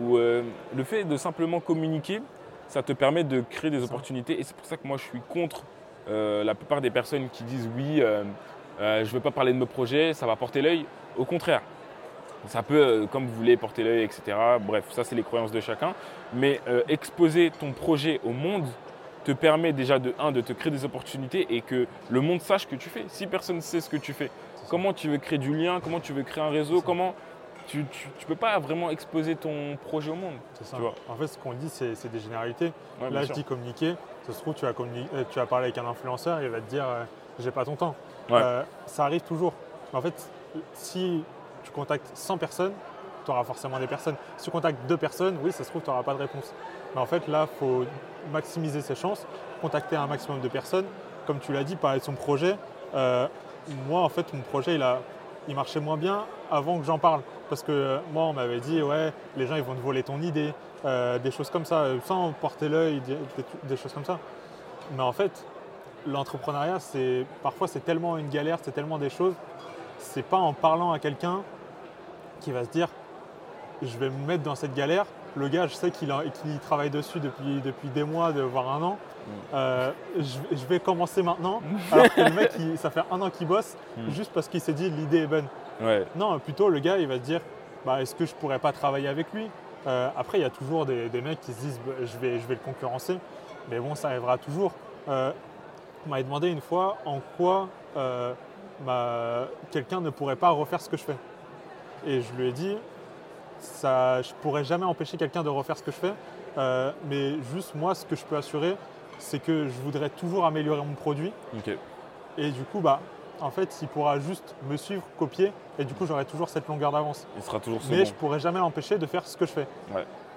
Ou euh, le fait de simplement communiquer, ça te permet de créer des opportunités. Et c'est pour ça que moi je suis contre euh, la plupart des personnes qui disent, oui, euh, euh, je ne veux pas parler de mes projets, ça va porter l'œil. Au contraire. Ça peut, comme vous voulez, porter l'œil, etc. Bref, ça c'est les croyances de chacun. Mais exposer ton projet au monde te permet déjà de un de te créer des opportunités et que le monde sache ce que tu fais. Si personne ne sait ce que tu fais, comment tu veux créer du lien, comment tu veux créer un réseau, comment tu, tu, peux pas vraiment exposer ton projet au monde. C'est ça. Tu vois? En fait, ce qu'on dit, c'est des généralités. Ouais, Là, je dis communiquer. Ça se trouve, tu vas, euh, tu vas parler avec un influenceur, il va te dire euh, j'ai pas ton temps. Ouais. Euh, ça arrive toujours. En fait, si tu contactes 100 personnes, tu auras forcément des personnes. Si tu contactes deux personnes, oui, ça se trouve, tu n'auras pas de réponse. Mais en fait, là, il faut maximiser ses chances, contacter un maximum de personnes. Comme tu l'as dit, parler de son projet. Euh, moi, en fait, mon projet, il, a, il marchait moins bien avant que j'en parle. Parce que euh, moi, on m'avait dit, ouais, les gens, ils vont te voler ton idée, euh, des choses comme ça, sans porter l'œil, des, des choses comme ça. Mais en fait, l'entrepreneuriat, c'est parfois c'est tellement une galère, c'est tellement des choses. C'est pas en parlant à quelqu'un qui va se dire je vais me mettre dans cette galère. Le gars, je sais qu'il travaille dessus depuis, depuis des mois, voire un an. Mm. Euh, je, vais commencer maintenant. Alors que le mec, ça fait un an qu'il bosse mm. juste parce qu'il s'est dit l'idée est bonne. Non, plutôt le gars, il va se dire bah, est-ce que je pourrais pas travailler avec lui? Euh, Après, il y a toujours des, mecs qui se disent bah, je, vais, je vais le concurrencer. Mais bon, ça arrivera toujours. Euh, on m'avait demandé une fois en quoi quelqu'un ne pourrait pas refaire ce que je fais. Et je lui ai dit, ça, je ne pourrais jamais empêcher quelqu'un de refaire ce que je fais, euh, mais juste moi, ce que je peux assurer, c'est que je voudrais toujours améliorer mon produit. Et du coup, bah, en fait, il pourra juste me suivre, copier, et du coup, j'aurai toujours cette longueur d'avance. Il sera toujours Mais je ne pourrais jamais l'empêcher de faire ce que je fais.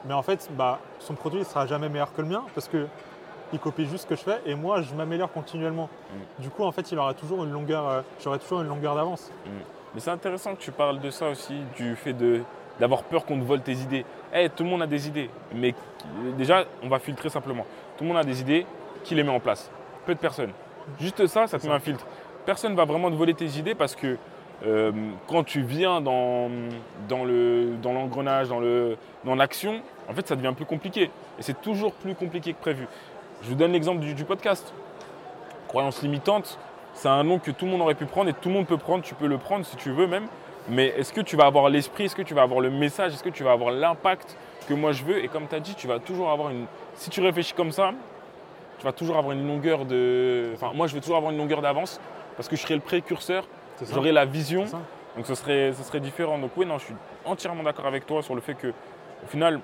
Mais en fait, bah, son produit ne sera jamais meilleur que le mien, parce que il copie juste ce que je fais et moi je m'améliore continuellement. Mm. Du coup en fait il aura toujours une longueur, euh, j'aurai toujours une longueur d'avance. Mm. Mais c'est intéressant que tu parles de ça aussi, du fait de d'avoir peur qu'on te vole tes idées. Eh, tout le monde a des idées, mais déjà on va filtrer simplement. Tout le monde a des idées, qui les met en place Peu de personnes. Juste ça, ça te met un filtre. Personne ne va vraiment te voler tes idées parce que euh, quand tu viens dans, dans, le, dans l'engrenage, dans, le, dans l'action, en fait ça devient plus compliqué. Et c'est toujours plus compliqué que prévu. Je vous donne l'exemple du, podcast. Croyance limitante, c'est un nom que tout le monde aurait pu prendre et tout le monde peut prendre, tu peux le prendre si tu veux même. Mais est-ce que tu vas avoir l'esprit, est-ce que tu vas avoir le message, est-ce que tu vas avoir l'impact que moi je veux? Et comme tu as dit, tu vas toujours avoir une. Si tu réfléchis comme ça, tu vas toujours avoir une longueur de. Enfin, moi je vais toujours avoir une longueur d'avance parce que je serai le précurseur, j'aurai la vision. Donc ce serait, ce serait différent. Donc oui, non, je suis entièrement d'accord avec toi sur le fait que, au final,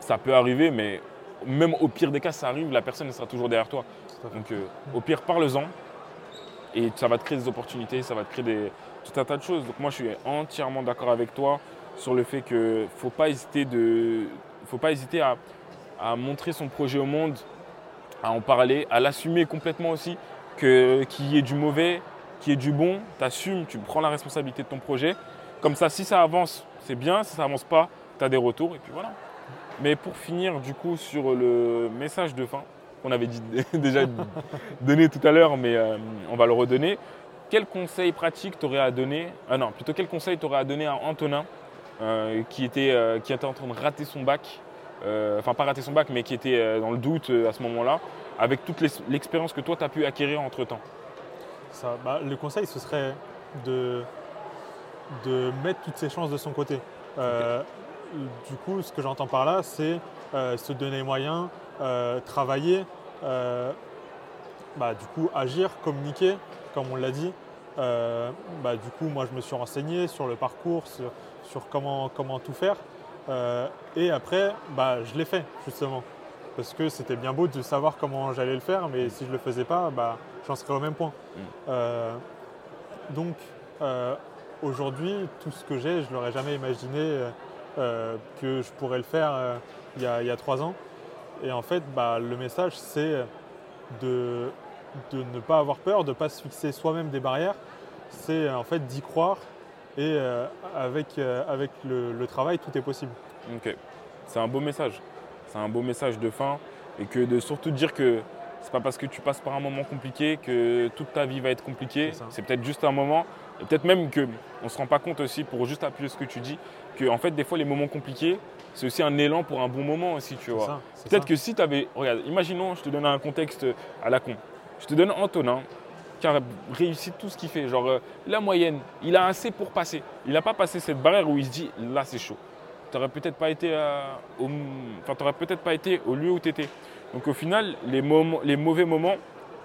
ça peut arriver, mais même au pire des cas, ça arrive, la personne sera toujours derrière toi. Donc euh, au pire, parle-en et ça va te créer des opportunités, ça va te créer des, tout un tas de choses. Donc moi, je suis entièrement d'accord avec toi sur le fait qu'il ne faut pas hésiter, de, faut pas hésiter à, montrer son projet au monde, à en parler, à l'assumer complètement aussi, qu'il y ait du mauvais, qu'il y ait du bon, tu assumes, tu prends la responsabilité de ton projet. Comme ça, si ça avance, c'est bien, si ça avance pas, tu as des retours et puis voilà. Mais pour finir du coup sur le message de fin qu'on avait déjà donné tout à l'heure, mais euh, on va le redonner. Quel conseil pratique t'aurais à donner Ah non, plutôt quel conseil t'aurais à donner à Antonin euh, qui, était, euh, qui était en train de rater son bac Enfin, pas rater son bac, mais qui était dans le doute à ce moment-là, avec toute l'expérience que toi tu as pu acquérir entre temps Ça, bah, Le conseil, ce serait de, de mettre toutes ses chances de son côté du coup, ce que j'entends par là, c'est euh, se donner les moyens, euh, travailler, euh, bah, du coup, agir, communiquer, comme on l'a dit. Bah, du coup, moi, je me suis renseigné sur le parcours, sur, comment, comment, tout faire. et après, bah, je l'ai fait, justement. Parce que c'était bien beau de savoir comment j'allais le faire, mais si je ne le faisais pas, bah, j'en serais au même point. Mm. donc, aujourd'hui, tout ce que j'ai, je ne l'aurais jamais imaginé euh, que je pourrais le faire euh, il, y a, trois ans. Et en fait, bah, le message, c'est de, de, ne pas avoir peur, de ne pas se fixer soi-même des barrières. C'est en fait d'y croire et euh, avec, avec le, travail, tout est possible. Ok, c'est un beau message. C'est un beau message de fin et que de surtout dire que c'est pas parce que tu passes par un moment compliqué que toute ta vie va être compliquée. C'est peut-être juste un moment. Et peut-être même qu'on ne se rend pas compte aussi, pour juste appuyer ce que tu dis, que en fait, des fois, les moments compliqués, c'est aussi un élan pour un bon moment aussi, tu vois. Peut-être que si tu avais. Regarde, imaginons, je te donne un contexte à la con. Je te donne Antonin, qui a réussi tout ce qu'il fait. Genre, euh, la moyenne, il a assez pour passer. Il n'a pas passé cette barrière où il se dit, là, c'est chaud. Tu n'aurais peut-être pas, été, au... enfin, peut pas été au lieu où tu étais. Donc, au final, les, moments, les mauvais moments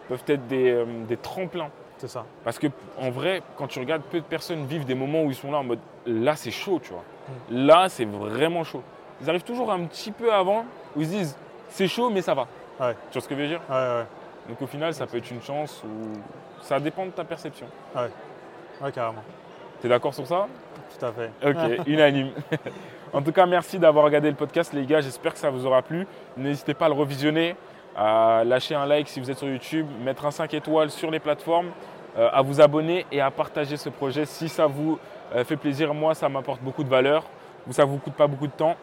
peuvent être des, euh, des tremplins c'est ça. Parce que en vrai, quand tu regardes, peu de personnes vivent des moments où ils sont là en mode là c'est chaud, tu vois. Mm. Là c'est vraiment chaud. Ils arrivent toujours un petit peu avant où ils se disent c'est chaud mais ça va. Ouais. Tu vois ce que je veux dire? Ouais, ouais. Donc au final, ça peut être une chance ou ça dépend de ta perception. Ouais, ouais carrément. Tu es d'accord sur ça? Tout à fait. Ok, unanime. en tout cas, merci d'avoir regardé le podcast, les gars. J'espère que ça vous aura plu. N'hésitez pas à le revisionner, à lâcher un like si vous êtes sur YouTube, mettre un 5 étoiles sur les plateformes, euh, à vous abonner et à partager ce projet. Si ça vous euh, fait plaisir, moi, ça m'apporte beaucoup de valeur. Ça ne vous coûte pas beaucoup de temps.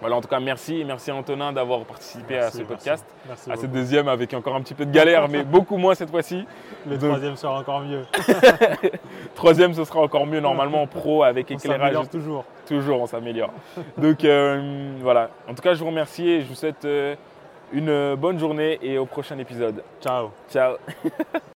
Voilà, en tout cas, merci. Merci Antonin d'avoir participé à ce merci. podcast. Merci À ce deuxième avec encore un petit peu de galère, mais beaucoup moins cette fois-ci. Le Donc- troisième sera encore mieux. Troisième, ce sera encore mieux normalement en pro avec éclairage. toujours. Toujours, on s'améliore. Donc euh, voilà. En tout cas, je vous remercie et je vous souhaite euh, une bonne journée et au prochain épisode. Ciao. Ciao.